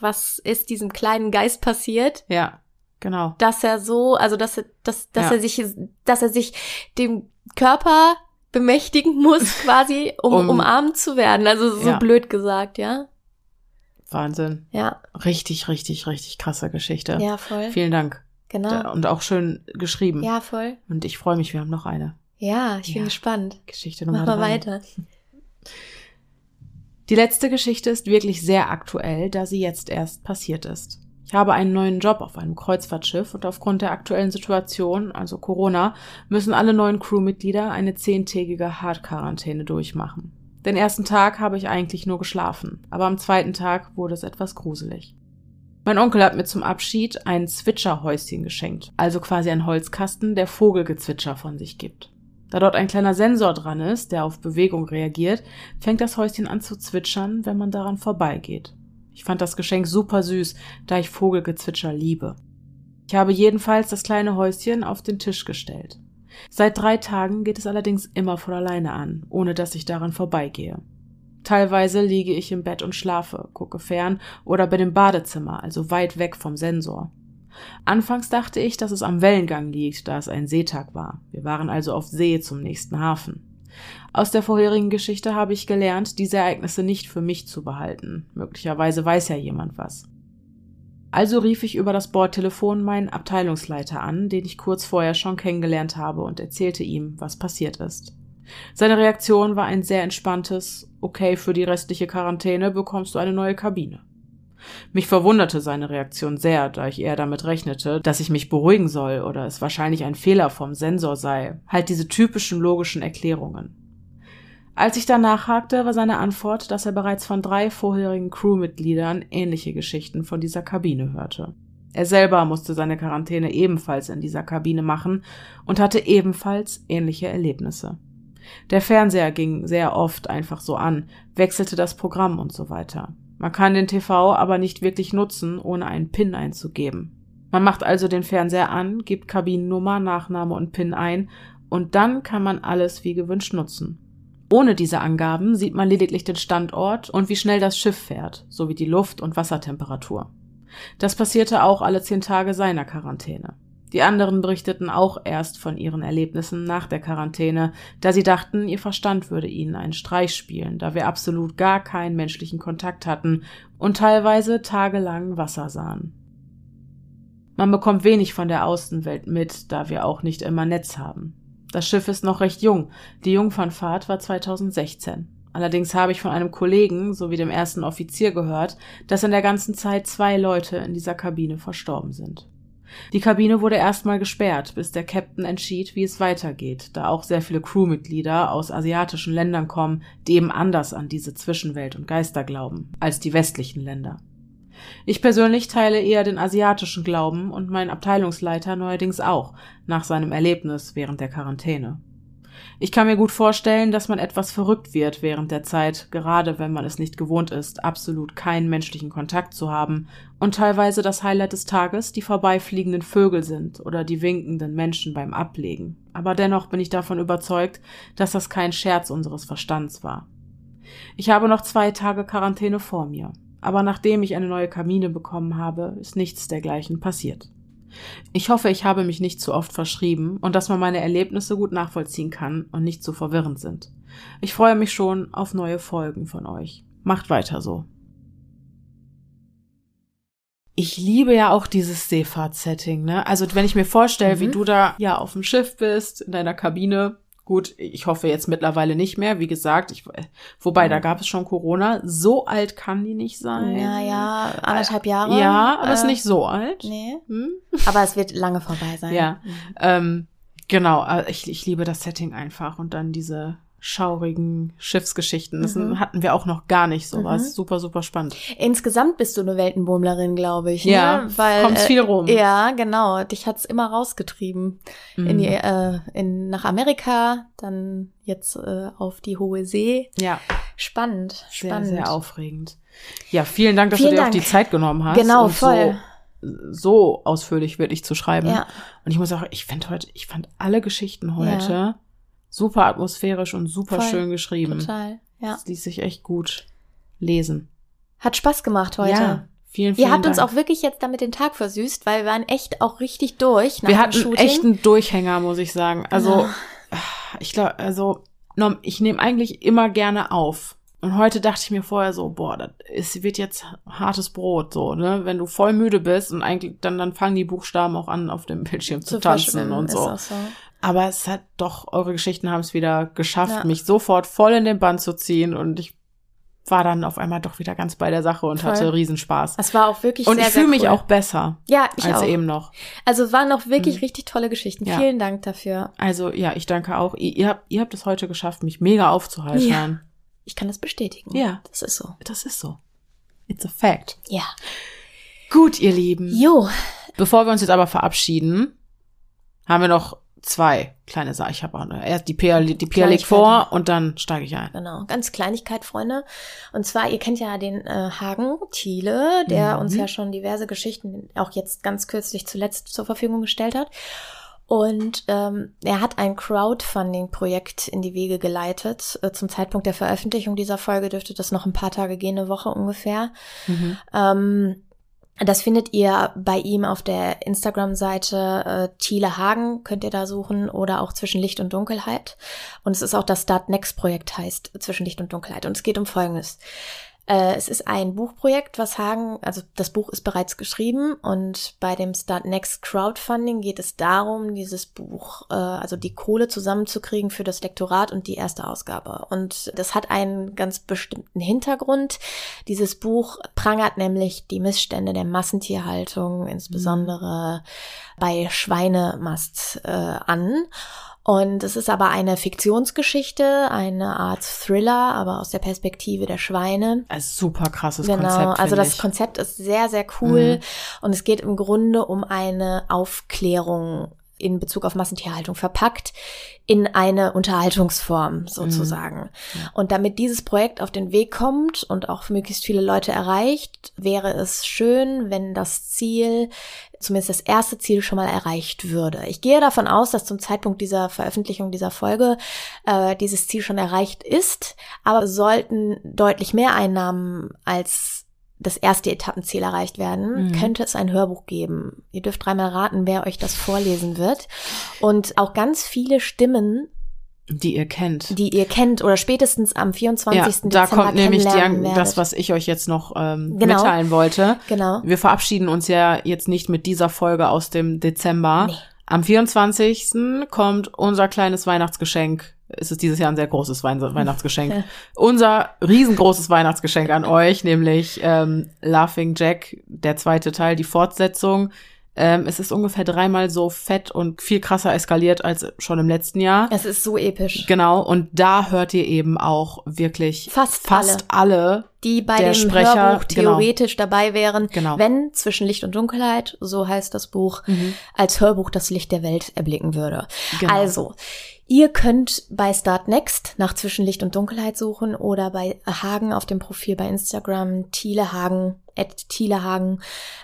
was ist diesem kleinen Geist passiert? Ja Genau. Dass er so, also dass er, dass, dass ja. er sich, dass er sich dem Körper bemächtigen muss, quasi, um, um umarmt zu werden. Also so ja. blöd gesagt, ja. Wahnsinn. Ja. Richtig, richtig, richtig krasse Geschichte. Ja, voll. Vielen Dank. Genau. Und auch schön geschrieben. Ja, voll. Und ich freue mich, wir haben noch eine. Ja, ich bin ja. gespannt. Geschichte Nummer Mach mal drei. weiter. Die letzte Geschichte ist wirklich sehr aktuell, da sie jetzt erst passiert ist. Ich habe einen neuen Job auf einem Kreuzfahrtschiff und aufgrund der aktuellen Situation, also Corona, müssen alle neuen Crewmitglieder eine zehntägige Hardquarantäne durchmachen. Den ersten Tag habe ich eigentlich nur geschlafen, aber am zweiten Tag wurde es etwas gruselig. Mein Onkel hat mir zum Abschied ein Zwitscherhäuschen geschenkt, also quasi ein Holzkasten, der Vogelgezwitscher von sich gibt. Da dort ein kleiner Sensor dran ist, der auf Bewegung reagiert, fängt das Häuschen an zu zwitschern, wenn man daran vorbeigeht. Ich fand das Geschenk super süß, da ich Vogelgezwitscher liebe. Ich habe jedenfalls das kleine Häuschen auf den Tisch gestellt. Seit drei Tagen geht es allerdings immer von alleine an, ohne dass ich daran vorbeigehe. Teilweise liege ich im Bett und schlafe, gucke fern oder bin im Badezimmer, also weit weg vom Sensor. Anfangs dachte ich, dass es am Wellengang liegt, da es ein Seetag war. Wir waren also auf See zum nächsten Hafen. Aus der vorherigen Geschichte habe ich gelernt, diese Ereignisse nicht für mich zu behalten. Möglicherweise weiß ja jemand was. Also rief ich über das Bordtelefon meinen Abteilungsleiter an, den ich kurz vorher schon kennengelernt habe, und erzählte ihm, was passiert ist. Seine Reaktion war ein sehr entspanntes Okay, für die restliche Quarantäne bekommst du eine neue Kabine. Mich verwunderte seine Reaktion sehr, da ich eher damit rechnete, dass ich mich beruhigen soll oder es wahrscheinlich ein Fehler vom Sensor sei, halt diese typischen logischen Erklärungen. Als ich danach hakte, war seine Antwort, dass er bereits von drei vorherigen Crewmitgliedern ähnliche Geschichten von dieser Kabine hörte. Er selber musste seine Quarantäne ebenfalls in dieser Kabine machen und hatte ebenfalls ähnliche Erlebnisse. Der Fernseher ging sehr oft einfach so an, wechselte das Programm und so weiter. Man kann den TV aber nicht wirklich nutzen, ohne einen PIN einzugeben. Man macht also den Fernseher an, gibt Kabinennummer, Nachname und PIN ein und dann kann man alles wie gewünscht nutzen. Ohne diese Angaben sieht man lediglich den Standort und wie schnell das Schiff fährt, sowie die Luft- und Wassertemperatur. Das passierte auch alle zehn Tage seiner Quarantäne. Die anderen berichteten auch erst von ihren Erlebnissen nach der Quarantäne, da sie dachten, ihr Verstand würde ihnen einen Streich spielen, da wir absolut gar keinen menschlichen Kontakt hatten und teilweise tagelang Wasser sahen. Man bekommt wenig von der Außenwelt mit, da wir auch nicht immer Netz haben. Das Schiff ist noch recht jung. Die Jungfernfahrt war 2016. Allerdings habe ich von einem Kollegen sowie dem ersten Offizier gehört, dass in der ganzen Zeit zwei Leute in dieser Kabine verstorben sind. Die Kabine wurde erstmal gesperrt, bis der Captain entschied, wie es weitergeht, da auch sehr viele Crewmitglieder aus asiatischen Ländern kommen, die eben anders an diese Zwischenwelt und Geister glauben als die westlichen Länder. Ich persönlich teile eher den asiatischen Glauben und mein Abteilungsleiter neuerdings auch, nach seinem Erlebnis während der Quarantäne. Ich kann mir gut vorstellen, dass man etwas verrückt wird während der Zeit, gerade wenn man es nicht gewohnt ist, absolut keinen menschlichen Kontakt zu haben und teilweise das Highlight des Tages die vorbeifliegenden Vögel sind oder die winkenden Menschen beim Ablegen. Aber dennoch bin ich davon überzeugt, dass das kein Scherz unseres Verstands war. Ich habe noch zwei Tage Quarantäne vor mir aber nachdem ich eine neue Kabine bekommen habe, ist nichts dergleichen passiert. Ich hoffe, ich habe mich nicht zu oft verschrieben und dass man meine Erlebnisse gut nachvollziehen kann und nicht zu verwirrend sind. Ich freue mich schon auf neue Folgen von euch. Macht weiter so. ich liebe ja auch dieses Seefahrtsetting, ne? Also wenn ich mir vorstelle, Mhm. wie du da ja auf dem Schiff bist, in deiner Kabine. Gut, ich hoffe jetzt mittlerweile nicht mehr. Wie gesagt, ich, wobei, da gab es schon Corona. So alt kann die nicht sein. Ja, ja, anderthalb Jahre. Ja, aber ist Äh, nicht so alt. Nee. Hm? Aber es wird lange vorbei sein. Ja. Ähm, genau, äh, ich, ich liebe das Setting einfach und dann diese schaurigen Schiffsgeschichten. Das Mhm. hatten wir auch noch gar nicht sowas. Mhm. Super, super spannend. Insgesamt bist du eine Weltenbummlerin, glaube ich. Ja, ne? Weil, kommt's äh, viel rum. Ja, genau. Dich hat's immer rausgetrieben. In Mhm. die, äh, in, nach Amerika, dann jetzt äh, auf die hohe See. Ja, Spannend, sehr, spannend. sehr aufregend. Ja, vielen Dank, dass Vielen du dir Dank. auch die Zeit genommen hast. Genau, voll. So, so ausführlich wirklich zu schreiben. Ja. Und ich muss auch, ich fand heute, ich fand alle Geschichten heute super atmosphärisch und super Voll. schön geschrieben. Total. Ja. Das ließ sich echt gut lesen. Hat Spaß gemacht heute. Ja, vielen, vielen Ihr habt uns Dank. auch wirklich jetzt damit den Tag versüßt, weil wir waren echt auch richtig durch nach Wir hatten Shooting. echt einen Durchhänger, muss ich sagen. Also, Ja. ich glaube, also, ich nehme eigentlich immer gerne auf. Und heute dachte ich mir vorher so, boah, das ist, wird jetzt hartes Brot, so, ne? Wenn du voll müde bist und eigentlich, dann, dann fangen die Buchstaben auch an, auf dem Bildschirm zu, tanzen verschwimmen, und ist so. auch so. Aber es hat doch, eure Geschichten haben es wieder geschafft, Ja. mich sofort voll in den Bann zu ziehen und ich war dann auf einmal doch wieder ganz bei der Sache und Voll. hatte Riesenspaß. Es war auch wirklich Und sehr, ich fühle mich cool. auch besser Ja, ich als auch. eben noch. Also es waren auch wirklich Mhm. richtig tolle Geschichten. Ja. Vielen Dank dafür. Also ja, ich danke auch. Ihr, ihr, habt, ihr habt es heute geschafft, mich mega aufzuhalten. Ja. Ich kann das bestätigen. Ja. Das ist so. Das ist so. It's a fact. Ja. Gut, ihr Lieben. Jo. Bevor wir uns jetzt aber verabschieden, haben wir noch zwei kleine Sachen. Ich habe auch eine. Erst die Pia, die Pia legt vor und dann steige ich ein. Genau, ganz Kleinigkeit, Freunde. Und zwar, ihr kennt ja den äh, Hagen Thiele, der Mhm. uns ja schon diverse Geschichten, auch jetzt ganz kürzlich zuletzt zur Verfügung gestellt hat. Und ähm, er hat ein Crowdfunding-Projekt in die Wege geleitet. Äh, zum Zeitpunkt der Veröffentlichung dieser Folge dürfte das noch ein paar Tage gehen, eine Woche ungefähr. Mhm. Ähm, das findet ihr bei ihm auf der Instagram-Seite äh, Thiele Hagen, könnt ihr da suchen, oder auch Zwischen Licht und Dunkelheit. Und es ist auch das Start Next Projekt heißt Zwischen Licht und Dunkelheit. Und es geht um Folgendes. Äh, es ist ein Buchprojekt, was Hagen, also das Buch ist bereits geschrieben und bei dem Start Next Crowdfunding geht es darum, dieses Buch, äh, also die Kohle zusammenzukriegen für das Lektorat und die erste Ausgabe. Und das hat einen ganz bestimmten Hintergrund. Dieses Buch prangert nämlich die Missstände der Massentierhaltung, insbesondere bei Schweinemast äh, an. Und es ist aber eine Fiktionsgeschichte, eine Art Thriller, aber aus der Perspektive der Schweine. Also super krasses Genau, Konzept. also find das ich. Konzept ist sehr, sehr cool Mhm. und es geht im Grunde um eine Aufklärung in Bezug auf Massentierhaltung verpackt in eine Unterhaltungsform sozusagen. Mhm. Und damit dieses Projekt auf den Weg kommt und auch möglichst viele Leute erreicht, wäre es schön, wenn das Ziel, zumindest das erste Ziel schon mal erreicht würde. Ich gehe davon aus, dass zum Zeitpunkt dieser Veröffentlichung dieser Folge äh, dieses Ziel schon erreicht ist, aber sollten deutlich mehr Einnahmen als das erste Etappenziel erreicht werden, Mhm. könnte es ein Hörbuch geben. Ihr dürft dreimal raten, wer euch das vorlesen wird. Und auch ganz viele Stimmen, die ihr kennt. die ihr kennt oder spätestens am 24. ja, da Dezember kommt nämlich die, das, was ich euch jetzt noch ähm, Genau. mitteilen wollte. Genau. Wir verabschieden uns ja jetzt nicht mit dieser Folge aus dem Dezember. Nee. Am 24. kommt unser kleines Weihnachtsgeschenk. Es ist dieses Jahr ein sehr großes Wein Weihnachtsgeschenk. Ja. Unser riesengroßes Weihnachtsgeschenk an euch, nämlich ähm, Laughing Jack, der zweite Teil, die Fortsetzung. Ähm, es ist ungefähr dreimal so fett und viel krasser eskaliert als schon im letzten Jahr. Es ist so episch. Genau, und da hört ihr eben auch wirklich Fast fast alle. Die bei dem Sprecher, Hörbuch theoretisch dabei wären, Genau. wenn zwischen Licht und Dunkelheit, so heißt das Buch, Mhm. als Hörbuch das Licht der Welt erblicken würde. Genau. Also, ihr könnt bei Start Next nach Zwischen Licht und Dunkelheit suchen oder bei Hagen auf dem Profil bei Instagram, Thiele Hagen, at Thiele Hagen,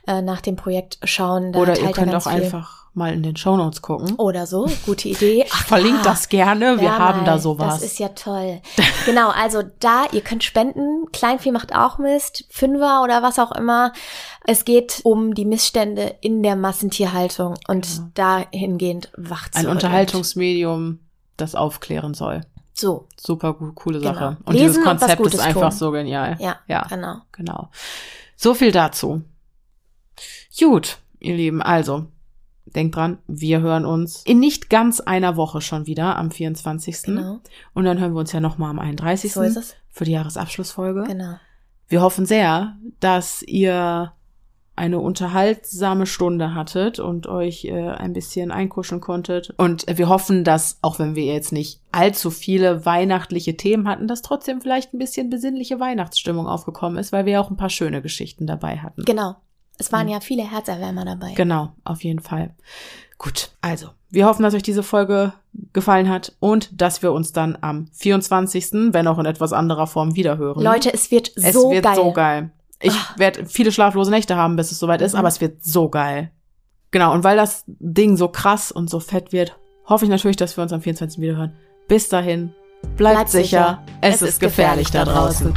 äh, nach dem Projekt schauen. Da Oder ihr könnt auch viel. einfach mal in den Shownotes gucken. Oder so, gute Idee. Ich verlinke das gerne, wir Ja, haben mal, da sowas. Das ist ja toll. genau, also da, ihr könnt spenden. Kleinvieh macht auch Mist. Fünfer oder was auch immer. Es geht um die Missstände in der Massentierhaltung und Genau. dahingehend wach zu Ein. Unterhaltungsmedium, das aufklären soll. So, Super gut, coole Genau. Sache. Und Lesen dieses Konzept ist einfach tun. so genial. ja, Ja, genau. genau. So viel dazu. Gut, ihr Lieben, also denkt dran, wir hören uns in nicht ganz einer Woche schon wieder am 24. Genau. Und dann hören wir uns ja nochmal am 31. So ist es. für die Jahresabschlussfolge. Genau. Wir hoffen sehr, dass ihr eine unterhaltsame Stunde hattet und euch äh, ein bisschen einkuscheln konntet. Und wir hoffen, dass, auch wenn wir jetzt nicht allzu viele weihnachtliche Themen hatten, dass trotzdem vielleicht ein bisschen besinnliche Weihnachtsstimmung aufgekommen ist, weil wir auch ein paar schöne Geschichten dabei hatten. Genau. Es waren ja viele Herzerwärmer dabei. Genau, auf jeden Fall. Gut, also, wir hoffen, dass euch diese Folge gefallen hat und dass wir uns dann am 24., wenn auch in etwas anderer Form, wiederhören. Leute, es wird es so wird geil. so geil. Ich Ah. werde viele schlaflose Nächte haben, bis es soweit ist, Mhm. aber es wird so geil. Genau, und weil das Ding so krass und so fett wird, hoffe ich natürlich, dass wir uns am 24. wiederhören. Bis dahin, bleibt, Bleibt sicher, sicher. es, ist gefährlich da draußen.